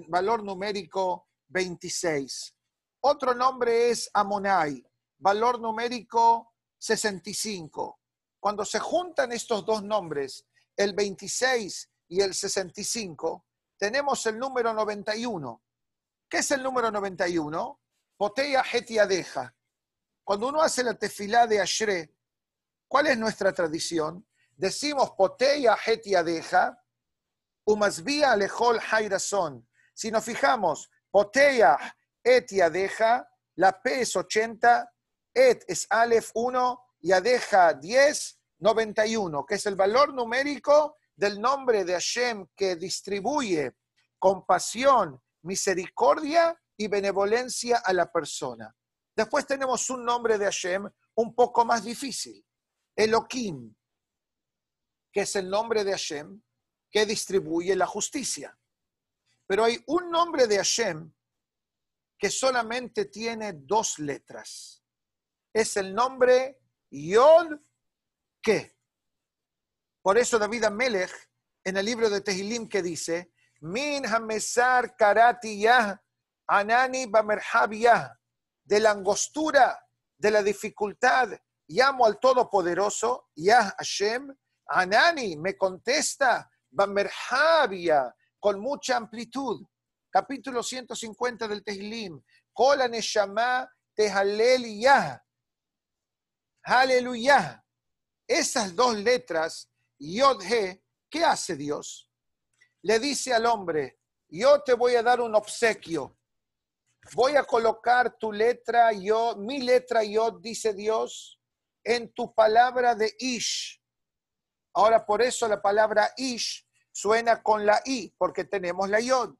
B: valor numérico 26. Otro nombre es Amonai, valor numérico 65. Cuando se juntan estos dos nombres, el 26 y el 65, tenemos el número 91. ¿Qué es el número 91? Potea Hetiadeja. Cuando uno hace la tefilá de Ashre, ¿cuál es nuestra tradición? Decimos Potea Hetiadeja, Umasbia Alejol Hairazón. Si nos fijamos, Potea Etiadeja, la P es 80, Et es Aleph 1, y Adeja 10, 91, que es el valor numérico del nombre de Hashem que distribuye compasión, misericordia y benevolencia a la persona. Después tenemos un nombre de Hashem un poco más difícil, Elohim, que es el nombre de Hashem que distribuye la justicia. Pero hay un nombre de Hashem que solamente tiene dos letras. Es el nombre Yod ¿qué? Por eso David Amelech, en el libro de Tehilim, que dice, Min hamesar karati yah, anani bamerhab de la angostura, de la dificultad, llamo al Todopoderoso, Yah Hashem, Anani me contesta, bamerhab con mucha amplitud. Capítulo 150 del Tehilim, Kola Neshama Tehalel Yah, Aleluya. Esas dos letras, Yod He, ¿qué hace Dios? Le dice al hombre, yo te voy a dar un obsequio. Voy a colocar tu letra, yo, mi letra Yod, dice Dios, en tu palabra de Ish. Ahora por eso la palabra Ish suena con la I, porque tenemos la Yod.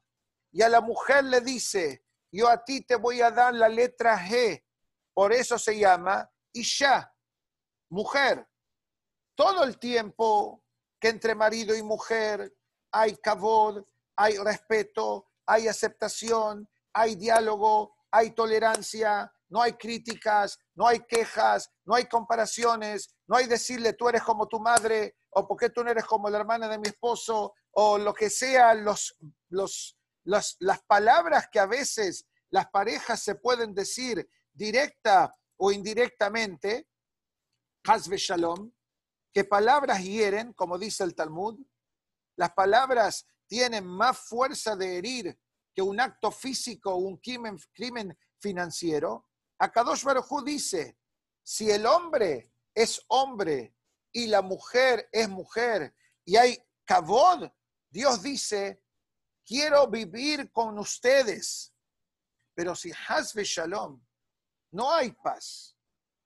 B: Y a la mujer le dice, yo a ti te voy a dar la letra G. Por eso se llama Isha mujer. Todo el tiempo que entre marido y mujer hay cabod, hay respeto, hay aceptación, hay diálogo, hay tolerancia, no hay críticas, no hay quejas, no hay comparaciones, no hay decirle tú eres como tu madre o porque tú no eres como la hermana de mi esposo o lo que sea, los, los, las palabras que a veces las parejas se pueden decir directa o indirectamente, Hazve Shalom, que palabras hieren, como dice el Talmud, Las palabras tienen más fuerza de herir que un acto físico o un crimen, crimen financiero. Akadosh Baruj dice, si el hombre es hombre y la mujer es mujer y hay kavod, Dios dice, quiero vivir con ustedes. Pero si hasbe shalom, no hay paz,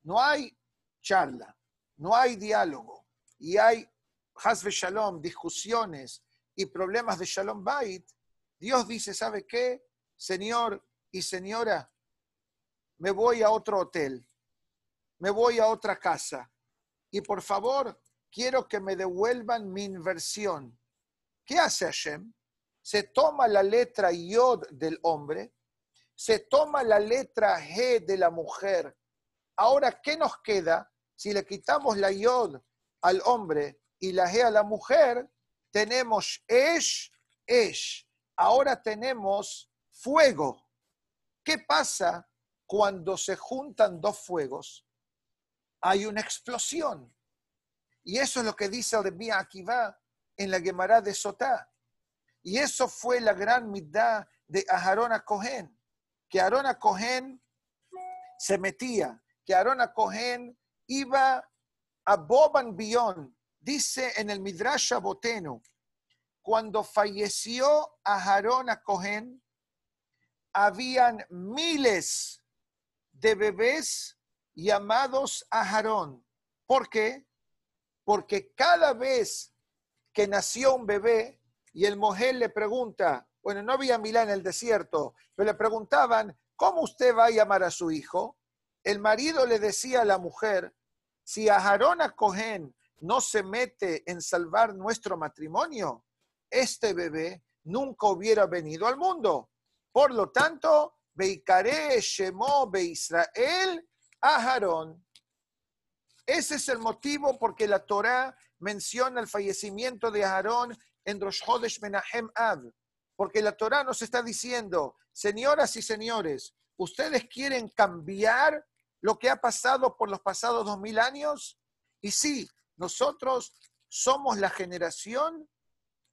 B: no hay charla, no hay diálogo y hay hasbe shalom, discusiones y problemas de shalom bait, Dios dice, ¿sabe qué? Señor y señora, me voy a otro hotel, me voy a otra casa y por favor, quiero que me devuelvan mi inversión. ¿Qué hace Hashem? Se toma la letra Yod del hombre, se toma la letra G de la mujer. Ahora, ¿qué nos queda si le quitamos la Yod al hombre y la G a la mujer? Tenemos Esh, Esh. Ahora tenemos fuego. ¿Qué pasa cuando se juntan dos fuegos? Hay una explosión. Y eso es lo que dice el Rebbi Akiva en la Gemara de Sotá. Y eso fue la gran mitad de Aharón a Cohen, que Aarón a Cohen se metía, que Aarón a Cohen iba a Boban Bion. Dice en el Midrash Boteno, cuando falleció Aharón a Cohen, habían miles de bebés llamados Aharón. ¿Por qué? Porque cada vez que nació un bebé y el mujer le pregunta, bueno, no había Milá en el desierto, pero le preguntaban, ¿cómo usted va a llamar a su hijo? El marido le decía a la mujer, si Aharón a Cohen no se mete en salvar nuestro matrimonio, este bebé nunca hubiera venido al mundo. Por lo tanto, Beikare Shemo Be Israel Aharón. Ese es el motivo porque la Torá menciona el fallecimiento de Aarón en Rosh Hodesh Menahem Av. Porque la Torá nos está diciendo, señoras y señores, ¿ustedes quieren cambiar lo que ha pasado por los pasados dos mil años? Y sí, nosotros somos la generación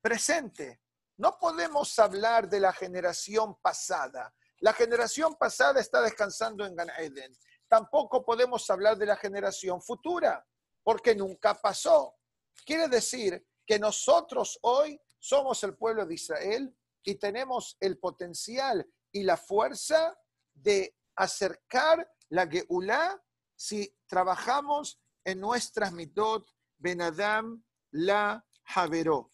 B: presente. No podemos hablar de la generación pasada. La generación pasada está descansando en Gan Eden. Tampoco podemos hablar de la generación futura, porque nunca pasó. Quiere decir que nosotros hoy somos el pueblo de Israel y tenemos el potencial y la fuerza de acercar la Geulah si trabajamos en nuestras mitot Benadam la Javeró,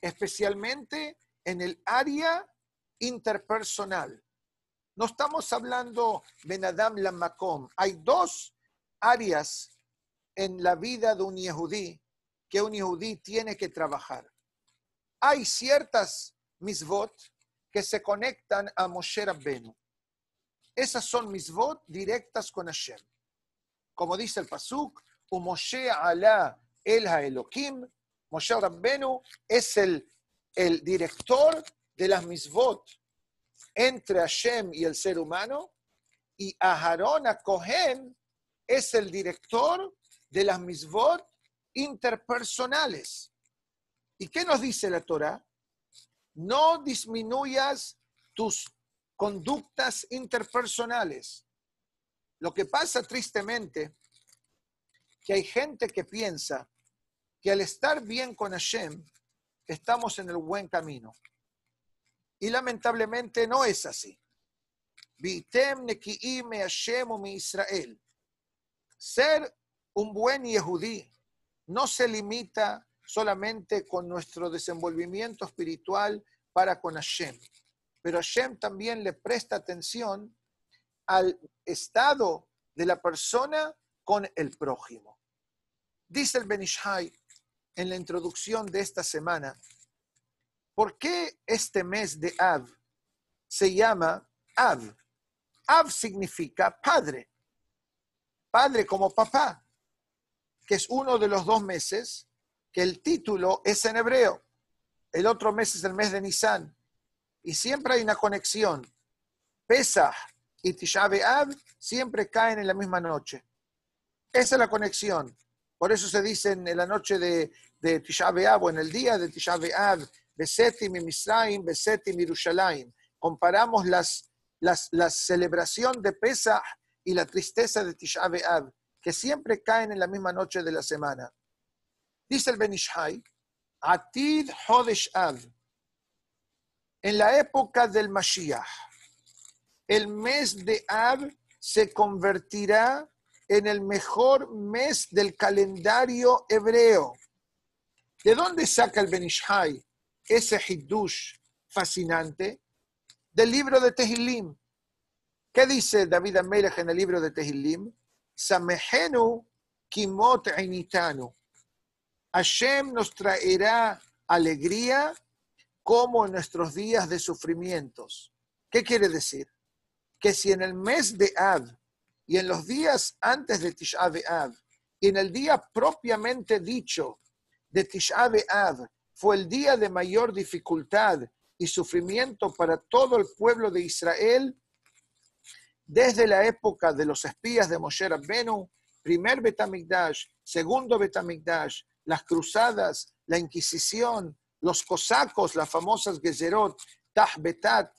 B: especialmente en el área interpersonal. No estamos hablando Benadam la Makom. Hay dos áreas en la vida de un yehudí que un yehudí tiene que trabajar. Hay ciertas misvot que se conectan a Moshe Rabbenu. Esas son misvot directas con Hashem. Como dice el Pasuk, Moshe ala el Elohim, Moshe Rabbenu es el, el director de las misvot entre Hashem y el ser humano, y Aharón a Cohen es el director de las misvot interpersonales. ¿Y qué nos dice la Torah? No disminuyas tus conductas interpersonales. Lo que pasa tristemente, que hay gente que piensa que al estar bien con Hashem, estamos en el buen camino. Y lamentablemente no es así. Israel. Ser un buen yehudí no se limita solamente con nuestro desenvolvimiento espiritual para con Hashem, pero Hashem también le presta atención al estado de la persona con el prójimo. Dice el Benishai en la introducción de esta semana, ¿por qué este mes de Av se llama Av? Av significa padre, padre como papá que es uno de los dos meses que el título es en hebreo. El otro mes es el mes de Nisan. Y siempre hay una conexión. Pesach y Tisha B'Av siempre caen en la misma noche. Esa es la conexión. Por eso se dice en la noche de de Tisha B'Av o en el día de Tisha B'Av, Besetim y Misraim, Besetim y Yerushalayim. Comparamos las, las, la celebración de Pesach y la tristeza de Tisha B'Av, que siempre caen en la misma noche de la semana. Dice el Benishai, Atid Hodesh Av, en la época del Mashiach, el mes de Av se convertirá en el mejor mes del calendario hebreo. ¿De dónde saca el Benishai ese Hiddush fascinante? Del libro de Tehilim. ¿Qué dice David Amelech en el libro de Tehilim? Samehenu kimot einitanu. Hashem nos traerá alegría como en nuestros días de sufrimientos. ¿Qué quiere decir? Que si en el mes de Av y en los días antes de Tish Av, y en el día propiamente dicho de Tish Av, fue el día de mayor dificultad y sufrimiento para todo el pueblo de Israel desde la época de los espías de Moshe Rabbenu, primer Betamigdash, segundo Betamigdash, las cruzadas, la Inquisición, los cosacos, las famosas Gezerot, Tahbetat,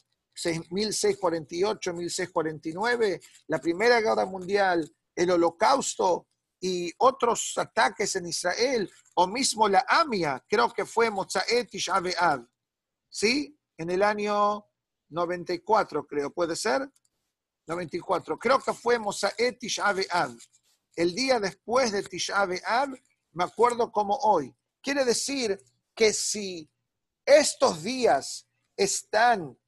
B: 1648, 1649, la Primera Guerra Mundial, el Holocausto y otros ataques en Israel, o mismo la AMIA, creo que fue Mozaet y ¿sí? En el año 94, creo, ¿puede ser? 94, creo que fue Mozaet y el día después de Tisha me acuerdo como hoy. Quiere decir que si estos días están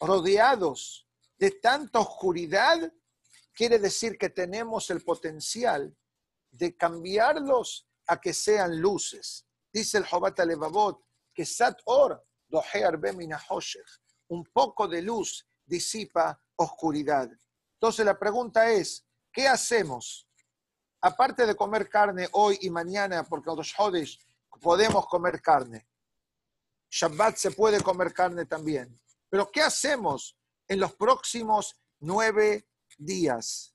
B: rodeados de tanta oscuridad, quiere decir que tenemos el potencial de cambiarlos a que sean luces. Dice el Jobat Levavot que Sat Or un poco de luz disipa oscuridad. Entonces la pregunta es, ¿qué hacemos? Aparte de comer carne hoy y mañana, porque los Hodesh podemos comer carne. Shabbat se puede comer carne también. Pero ¿qué hacemos en los próximos nueve días?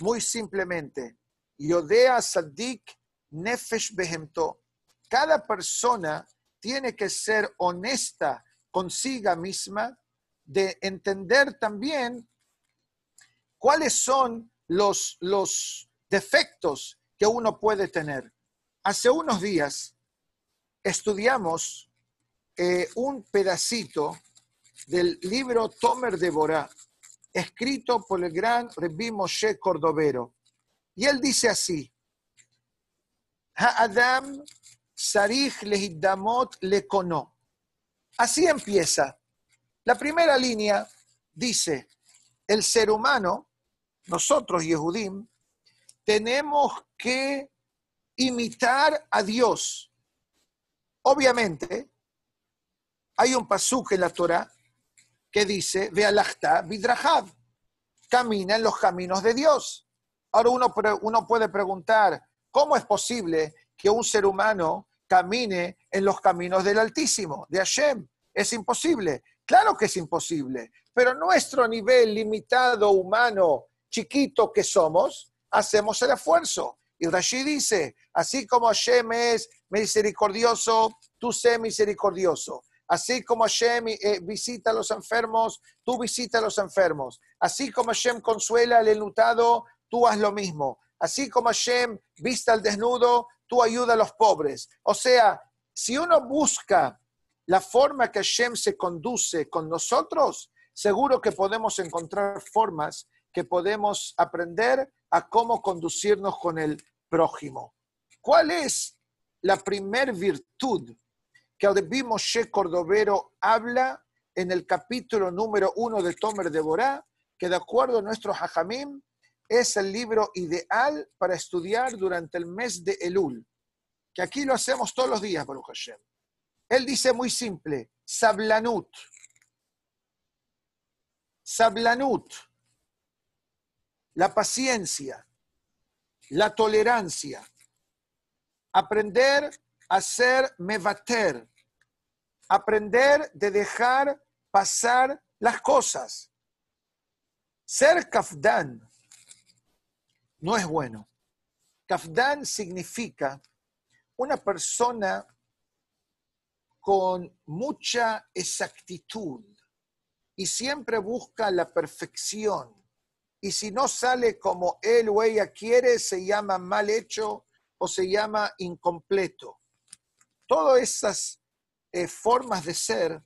B: Muy simplemente, Yodea Sadik Nefesh Behemto. Cada persona tiene que ser honesta consiga misma de entender también cuáles son los, los defectos que uno puede tener. Hace unos días estudiamos eh, un pedacito del libro Tomer de Borá, escrito por el gran Rebbi Moshe Cordovero. Y él dice así, Ha'adam sarich lehidamot lekono. Así empieza. La primera línea dice, el ser humano, nosotros, Yehudim, tenemos que imitar a Dios Obviamente, hay un pasuk en la Torah que dice, ve alachta vidrahab, camina en los caminos de Dios. Ahora uno, uno puede preguntar, ¿cómo es posible que un ser humano camine en los caminos del Altísimo, de Hashem? Es imposible. Claro que es imposible, pero nuestro nivel limitado humano, chiquito que somos, hacemos el esfuerzo. Y Rashi dice, así como Hashem es misericordioso, tú sé misericordioso. Así como Hashem eh, visita a los enfermos, tú visita a los enfermos. Así como Hashem consuela al enlutado, tú haz lo mismo. Así como Hashem vista al desnudo, tú ayuda a los pobres. O sea, si uno busca la forma que Hashem se conduce con nosotros, seguro que podemos encontrar formas que podemos aprender a cómo conducirnos con el prójimo. ¿Cuál es la primer virtud que el Moshe Cordovero habla en el capítulo número uno de Tomer de Borá, que de acuerdo a nuestro Hajamim es el libro ideal para estudiar durante el mes de Elul, que aquí lo hacemos todos los días, Baruch Hashem. Él dice muy simple, Sablanut. Sablanut la paciencia, la tolerancia, aprender a ser mevater, aprender de dejar pasar las cosas. Ser kafdan no es bueno. Kafdan significa una persona con mucha exactitud y siempre busca la perfección. Y si no sale como él o ella quiere, se llama mal hecho o se llama incompleto. Todas esas eh, formas de ser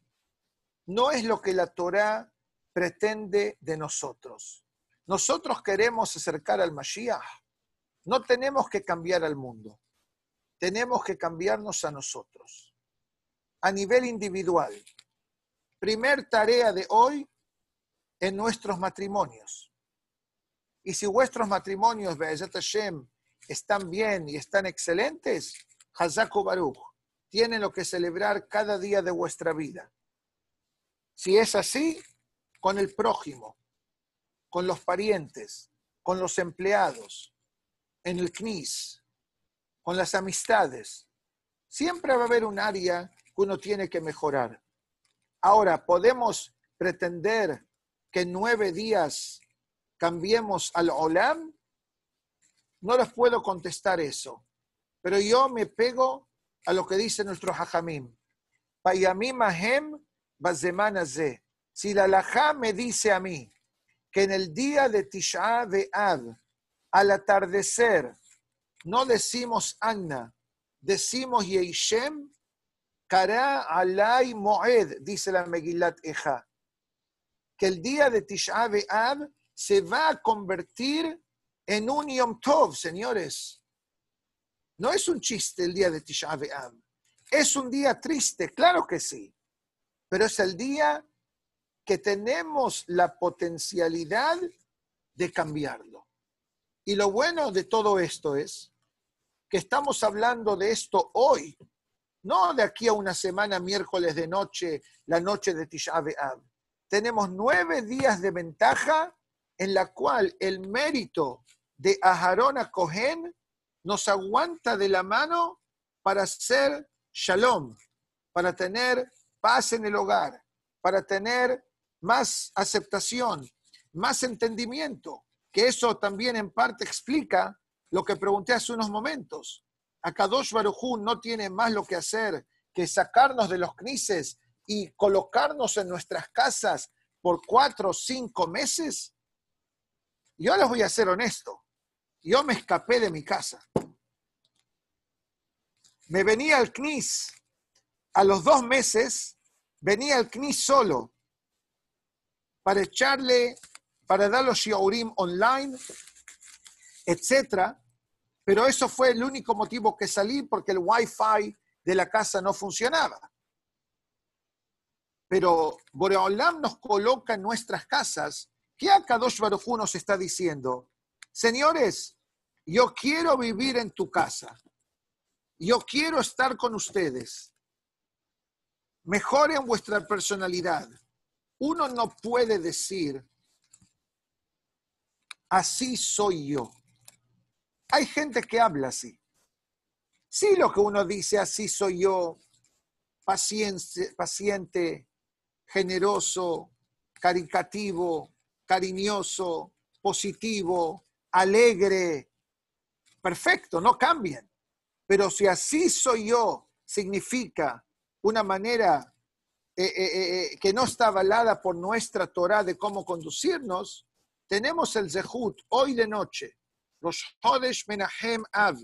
B: no es lo que la Torá pretende de nosotros. Nosotros queremos acercar al Mashiach. No tenemos que cambiar al mundo. Tenemos que cambiarnos a nosotros. A nivel individual. Primer tarea de hoy en nuestros matrimonios. Y si vuestros matrimonios, Be'ezat Hashem, están bien y están excelentes, Hazaku Baruch, tienen lo que celebrar cada día de vuestra vida. Si es así, con el prójimo, con los parientes, con los empleados, en el CNIS, con las amistades. Siempre va a haber un área que uno tiene que mejorar. Ahora, ¿podemos pretender que en nueve días cambiemos al Olam? No les puedo contestar eso, pero yo me pego a lo que dice nuestro Hajamim. Payamim ahem ze. Si la Lajá me dice a mí que en el día de Tisha B'Av, al atardecer, no decimos Anna, decimos Yeishem, Kara Alay Moed, dice la Megillat Eja, que el día de Tisha B'Av se va a convertir en un Yom Tov, señores. No es un chiste el día de Tisha B'Av. Es un día triste, claro que sí, pero es el día que tenemos la potencialidad de cambiarlo. Y lo bueno de todo esto es que estamos hablando de esto hoy, no de aquí a una semana, miércoles de noche, la noche de Tisha B'Av. Tenemos nueve días de ventaja en la cual el mérito de Aharón a nos aguanta de la mano para hacer shalom, para tener paz en el hogar, para tener más aceptación, más entendimiento, que eso también en parte explica lo que pregunté hace unos momentos. Akadosh Barujú no tiene más lo que hacer que sacarnos de los crisis y colocarnos en nuestras casas por cuatro o cinco meses. Yo les voy a ser honesto. Yo me escapé de mi casa. Me venía al CNIS. A los dos meses venía al CNIS solo para echarle, para dar los shiurim online, etc. Pero eso fue el único motivo que salí porque el wifi de la casa no funcionaba. Pero Boreolam nos coloca en nuestras casas. ¿Qué Akadosh Baruj nos está diciendo? Señores, yo quiero vivir en tu casa. Yo quiero estar con ustedes. Mejoren vuestra personalidad uno no puede decir, así soy yo. Hay gente que habla así. Sí, lo que uno dice, así soy yo, paciente, paciente generoso, caricativo, cariñoso, positivo, alegre. Perfecto, no cambien. Pero si así soy yo, significa una manera eh, eh, eh, que no está avalada por nuestra Torah de cómo conducirnos, tenemos el Zehut hoy de noche, los Hodesh Menahem Av,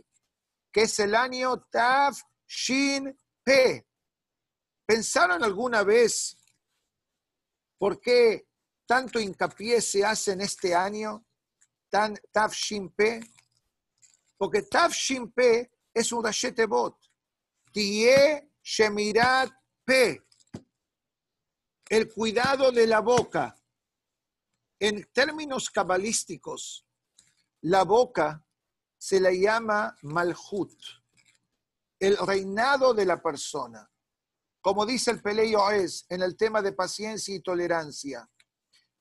B: que es el año Tav Shin Pe. ¿Pensaron alguna vez por qué tanto hincapié se hace en este año, tan Tav Shin Pe? Porque Tav Shin Pe es un Rashete Bot. Tie Shemirat Pe el cuidado de la boca. En términos cabalísticos, la boca se le llama malhut, el reinado de la persona. Como dice el Peleio es en el tema de paciencia y tolerancia.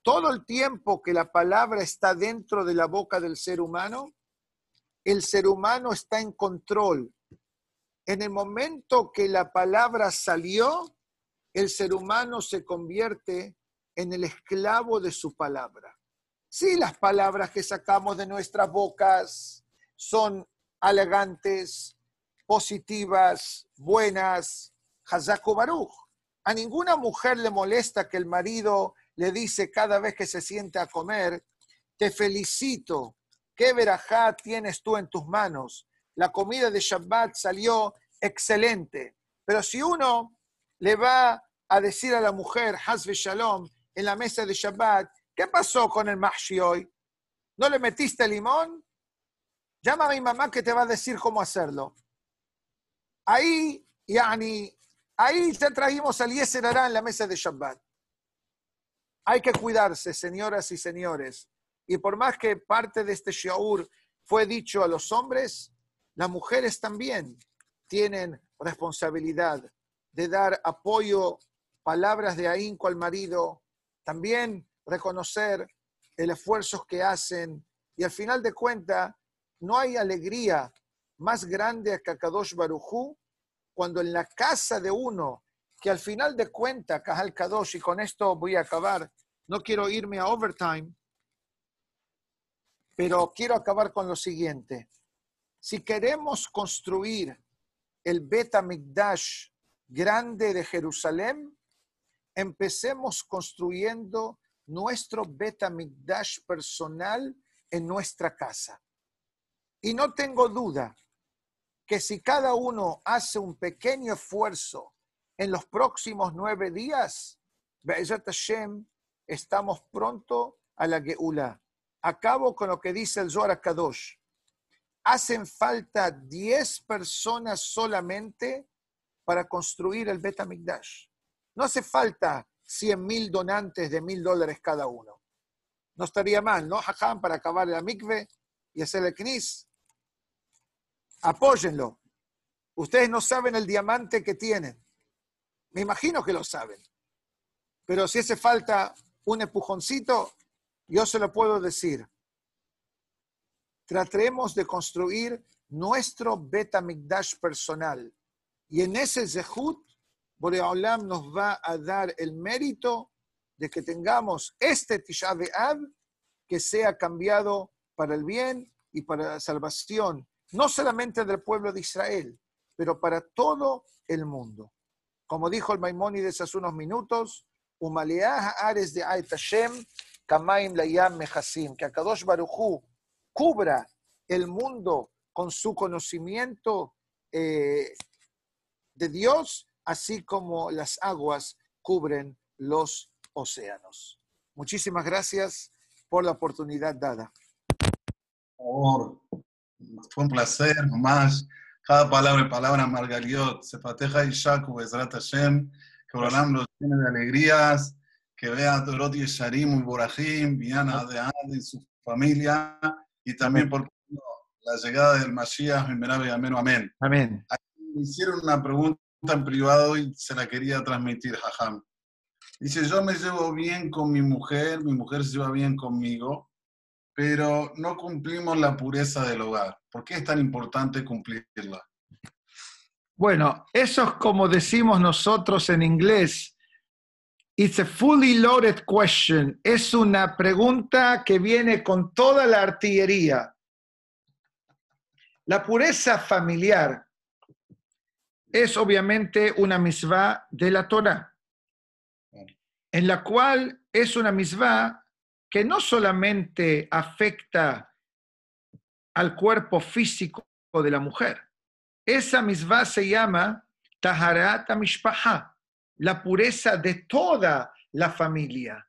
B: Todo el tiempo que la palabra está dentro de la boca del ser humano, el ser humano está en control. En el momento que la palabra salió, el ser humano se convierte en el esclavo de su palabra. Sí, las palabras que sacamos de nuestras bocas son elegantes, positivas, buenas, Hazaku Baruch. A ninguna mujer le molesta que el marido le dice cada vez que se siente a comer, te felicito, qué verajá tienes tú en tus manos. La comida de Shabbat salió excelente. Pero si uno le va a decir a la mujer, Hazve Shalom, en la mesa de Shabbat, ¿qué pasó con el mahshi hoy? ¿No le metiste limón? Llama a mi mamá que te va a decir cómo hacerlo. Ahí, yani, ahí ya trajimos al Yeser en la mesa de Shabbat. Hay que cuidarse, señoras y señores. Y por más que parte de este shiur fue dicho a los hombres, las mujeres también tienen responsabilidad de dar apoyo, palabras de ahínco al marido, también reconocer el esfuerzo que hacen y al final de cuentas no hay alegría más grande que Kadosh Barujú cuando en la casa de uno que al final de cuentas, Kahal Kadosh, y con esto voy a acabar, no quiero irme a overtime, pero quiero acabar con lo siguiente. Si queremos construir el Bet Mikdash grande de Jerusalén, empecemos construyendo nuestro Bet Mikdash personal en nuestra casa. Y no tengo duda que si cada uno hace un pequeño esfuerzo en los próximos nueve días, Hashem, estamos pronto a la Geula. Acabo con lo que dice el Zohar Kadosh. Hacen falta diez personas solamente para construir el Bet Mikdash. No hace falta cien mil donantes de mil dólares cada uno. No estaría mal, ¿no? Jajam, para acabar la mikve y hacer el knis. Apóyenlo. Ustedes no saben el diamante que tienen. Me imagino que lo saben. Pero si hace falta un empujoncito, yo se lo puedo decir. Tratemos de construir nuestro Betamigdash personal. Y en ese Zehut, Boreolam nos va a dar el mérito de que tengamos este Tisha B'Av que sea cambiado para el bien y para la salvación no solamente del pueblo de Israel, pero para todo el mundo. Como dijo el Maimónides hace unos minutos, ares de Kamaim Layam Mehasim, que Akadosh Baruchu cubra el mundo con su conocimiento eh, de Dios, así como las aguas cubren los océanos. Muchísimas gracias por la oportunidad dada.
A: Fue un placer, más. Cada palabra y palabra, Margaliot, Sefateja y Shaku, Ezrat Hashem, que Olam los tiene de alegrías, que vea a Dorot y Sharim y Viana de Ad y su familia, y también por la llegada del Mashiach, y Amén, Amén.
B: Amén.
A: Me hicieron una pregunta en privado y se la quería transmitir, Jajam. Dice, yo me llevo bien con mi mujer, mi mujer se lleva bien conmigo, pero no cumplimos la pureza del hogar. ¿Por qué es tan importante cumplirla?
B: Bueno, eso es como decimos nosotros en inglés. It's a fully loaded question. Es una pregunta que viene con toda la artillería. La pureza familiar es obviamente una misvá de la Torah, en la cual es una misvá que no solamente afecta al cuerpo físico de la mujer. Esa misma se llama Taharat Mishpaha, la pureza de toda la familia.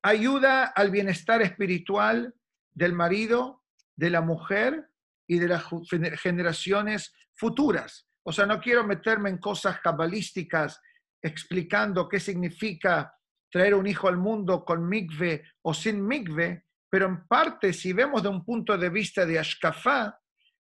B: Ayuda al bienestar espiritual del marido, de la mujer y de las generaciones futuras. O sea, no quiero meterme en cosas cabalísticas explicando qué significa traer un hijo al mundo con migve o sin migve, pero en parte, si vemos de un punto de vista de Ashkafá,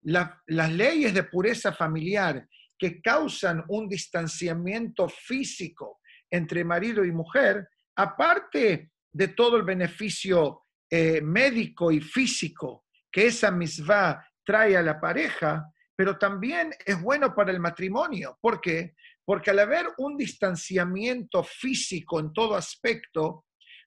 B: las leyes de pureza familiar que causan un distanciamiento físico entre marido y mujer, aparte de todo el beneficio eh, médico y físico que esa misma trae a la pareja, pero también es bueno para el matrimonio. ¿Por qué? Porque al haber un distanciamiento físico en todo aspecto,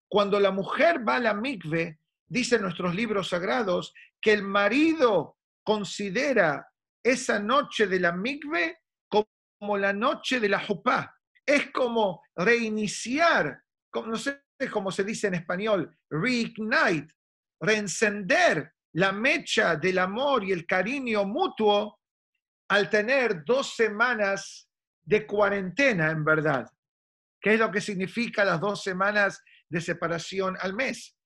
B: cuando la mujer va a la mikve, dicen nuestros libros sagrados, que el marido considera esa noche de la mikve como la noche de la jupá. Es como reiniciar, no sé cómo se dice en español, reignite, reencender la mecha del amor y el cariño mutuo al tener dos semanas de cuarentena, en verdad. ¿Qué es lo que significa las dos semanas de separación al mes?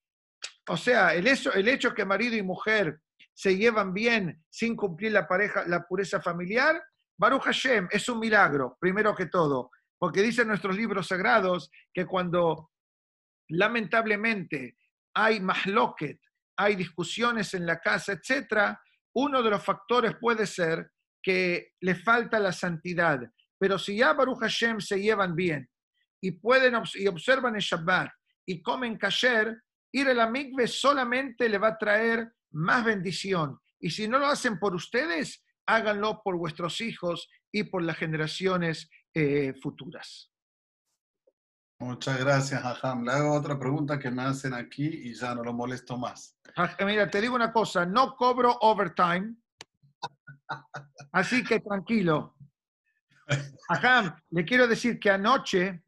B: O sea, el hecho, el hecho que marido y mujer se llevan bien sin cumplir la pareja, la pureza familiar, Baruch Hashem es un milagro, primero que todo, porque dicen nuestros libros sagrados que cuando lamentablemente hay mahloket, hay discusiones en la casa, etc., uno de los factores puede ser que le falta la santidad. Pero si ya Baruch Hashem se llevan bien y pueden y observan el Shabbat y comen kasher, ir a la mikve solamente le va a traer más bendición. Y si no lo hacen por ustedes, háganlo por vuestros hijos y por las generaciones eh, futuras.
A: Muchas gracias, Ajam. Le hago otra pregunta que me hacen aquí y ya no lo molesto más.
B: Mira, te digo una cosa, no cobro overtime, así que tranquilo. Ajam, le quiero decir que anoche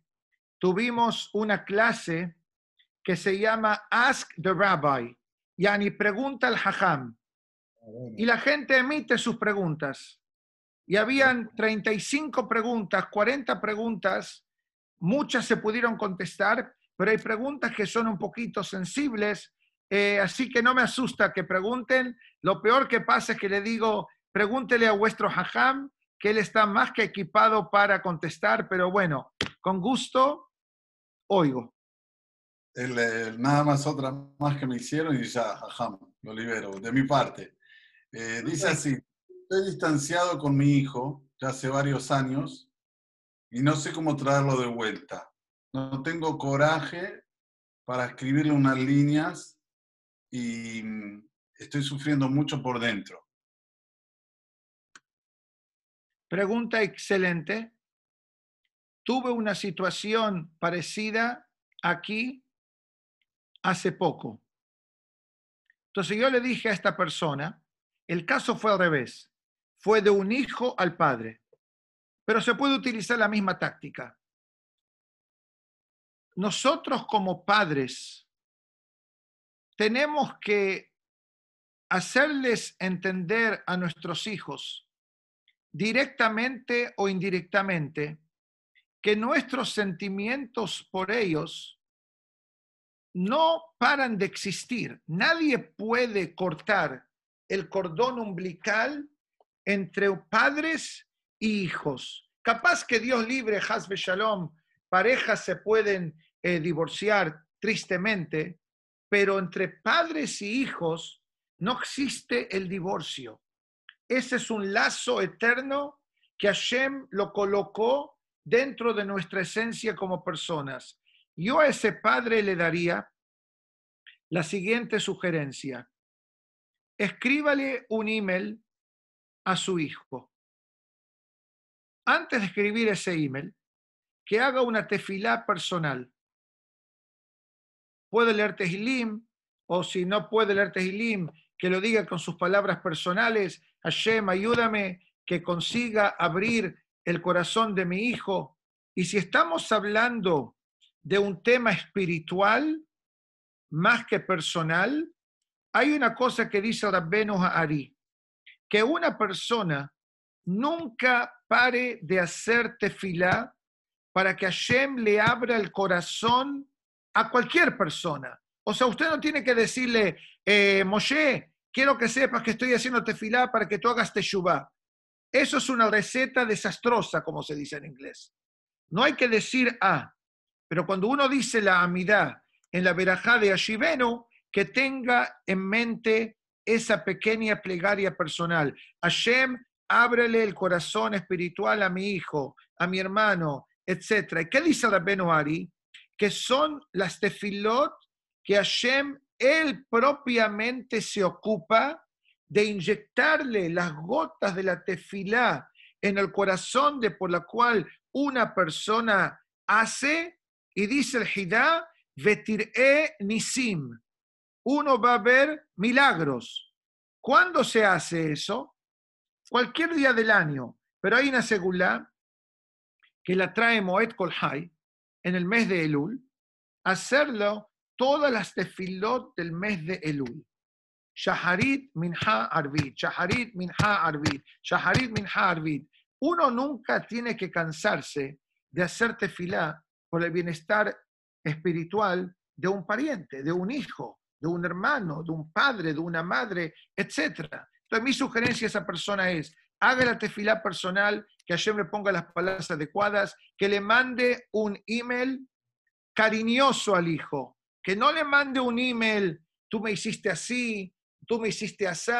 B: tuvimos una clase que se llama Ask the Rabbi, yani pregunta al Hajam. Y la gente emite sus preguntas. Y habían 35 preguntas, 40 preguntas Muchas se pudieron contestar, pero hay preguntas que son un poquito sensibles, eh, así que no me asusta que pregunten. Lo peor que pasa es que le digo, pregúntele a vuestro hajam, que él está más que equipado para contestar, pero bueno, con gusto, oigo.
A: nada más otra más que me hicieron y ya, hajam, lo libero, de mi parte. Eh, dice así, estoy distanciado con mi hijo ya hace varios años y no sé cómo traerlo de vuelta. No tengo coraje para escribirle unas líneas y mm, estoy sufriendo mucho por dentro.
B: Pregunta excelente. Tuve una situación parecida aquí hace poco. Entonces yo le dije a esta persona, el caso fue al revés, fue de un hijo al padre pero se puede utilizar la misma táctica. Nosotros como padres tenemos que hacerles entender a nuestros hijos, directamente o indirectamente, que nuestros sentimientos por ellos no paran de existir. Nadie puede cortar el cordón umbilical entre padres hijos. Capaz que Dios libre, Hasbe Shalom, parejas se pueden eh, divorciar tristemente, pero entre padres y hijos no existe el divorcio. Ese es un lazo eterno que Hashem lo colocó dentro de nuestra esencia como personas. Yo a ese padre le daría la siguiente sugerencia. Escríbale un email a su hijo antes de escribir ese email, que haga una tefilá personal. Puede leer Tehilim, o si no puede leer Tehilim, que lo diga con sus palabras personales. Hashem, ayúdame que consiga abrir el corazón de mi hijo. Y si estamos hablando de un tema espiritual más que personal, hay una cosa que dice Rabbenu Ari, que una persona nunca pare de hacer tefilá para que Hashem le abra el corazón a cualquier persona. O sea, usted no tiene que decirle, eh, Moshe, quiero que sepas que estoy haciendo tefilá para que tú hagas teshuvah. Eso es una receta desastrosa, como se dice en inglés. No hay que decir ah, pero cuando uno dice la amidad en la verajá de Ashivenu, que tenga en mente esa pequeña plegaria personal. Hashem, ábrele el corazón espiritual a mi hijo, a mi hermano, etc. ¿Qué dice Rabbenu Ari? Que son las tefilot que Hashem, él propiamente se ocupa de inyectarle las gotas de la tefilá en el corazón de por la cual una persona hace, y dice el Hidá, vetir'e nisim. Uno va a ver milagros. ¿Cuándo se hace eso? cualquier día del año, pero hay una segula que la trae Moed Kolhai en el mes de Elul, hacerlo todas las tefilot del mes de Elul. Shaharit Minha Arvid, Shaharit Minha Arvid, Shaharit Minha Arvid. Uno nunca tiene que cansarse de hacer tefilá por el bienestar espiritual de un pariente, de un hijo, de un hermano, de un padre, de una madre, etc. Entonces mi sugerencia a esa persona es, haga la tefilá personal, que ayer me ponga las palabras adecuadas, que le mande un email cariñoso al hijo, que no le mande un email, tú me hiciste así, tú me hiciste así,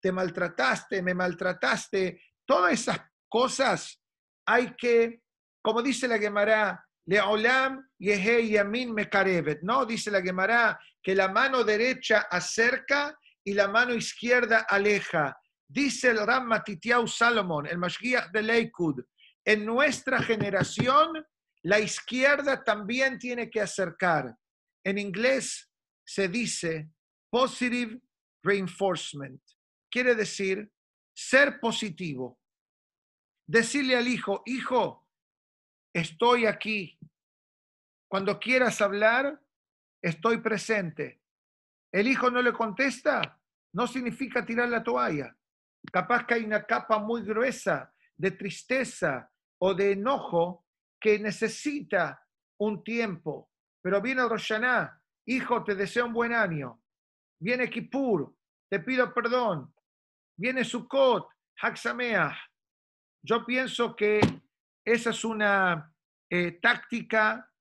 B: te maltrataste, me maltrataste, todas esas cosas hay que, como dice la Gemara, Leolam Yehe Yamin Mekarevet, ¿no? Dice la Gemara que la mano derecha acerca y la mano izquierda aleja. Dice el Ram Matitiau Salomón, el Mashgiach de Leikud, en nuestra generación la izquierda también tiene que acercar. En inglés se dice positive reinforcement. Quiere decir ser positivo. Decirle al hijo, hijo, estoy aquí. Cuando quieras hablar, estoy presente. El hijo no le contesta, no significa tirar la toalla. Capaz que hay una capa muy gruesa de tristeza o de enojo que necesita un tiempo. Pero viene Roshaná, hijo, te deseo un buen año. Viene Kippur, te pido perdón. Viene Sukkot, Haksameah. Yo pienso que esa es una eh, táctica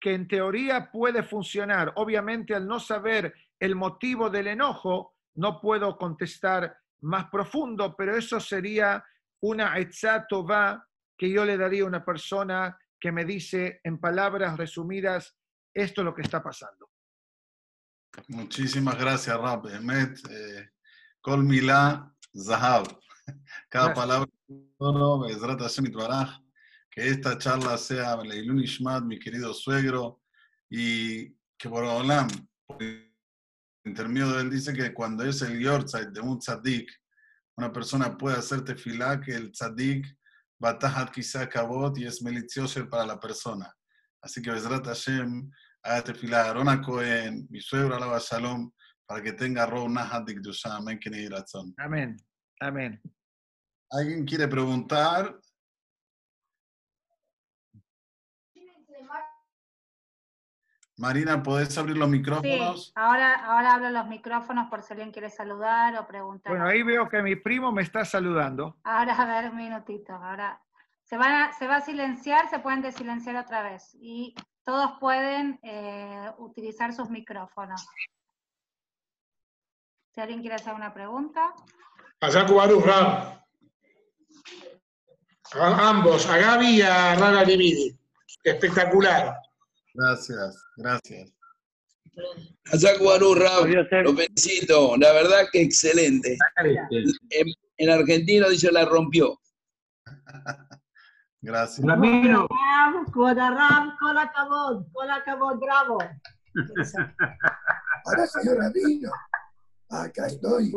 B: que en teoría puede funcionar. Obviamente, al no saber el motivo del enojo, no puedo contestar más profundo, pero eso sería una va que yo le daría a una persona que me dice en palabras resumidas, esto es lo que está pasando.
A: Muchísimas gracias, Rab. Emet, eh, Kol Milá, Zahab. [LAUGHS] Cada palabra, que esta charla sea Leilun Ishmat, mi querido suegro, y que por Olam, por intermedio de él, dice que cuando es el Yortzeit de un tzaddik, una persona puede hacer tefilá que el tzaddik Batahat quizá cabot y es malicioso para la persona. Así que Bezrat Hashem, tefilá Arona Cohen, mi suegro alaba Shalom, para que tenga Ro Nahat amén, que
B: Amén, amén.
A: ¿Alguien quiere preguntar? Marina, ¿podés abrir los micrófonos?
C: Sí, ahora, ahora abro los micrófonos por si alguien quiere saludar o preguntar.
B: Bueno, ahí veo que mi primo me está saludando.
C: Ahora, a ver, un minutito. Ahora, se, va se va a silenciar, se pueden desilenciar otra vez. Y todos pueden eh, utilizar sus micrófonos. Si alguien quiere hacer una pregunta.
D: Allá Cubarú, Ambos, a Gaby y a Rara Limidi. Espectacular.
A: Gracias, gracias.
E: Azacuarú, Rab, lo felicito, la verdad que excelente. En, en argentino dice la rompió. [LAUGHS]
A: Gracias.
F: Ramiro. Codarram, bravo. [LAUGHS]
G: Ahora, señor Ramiro, acá estoy.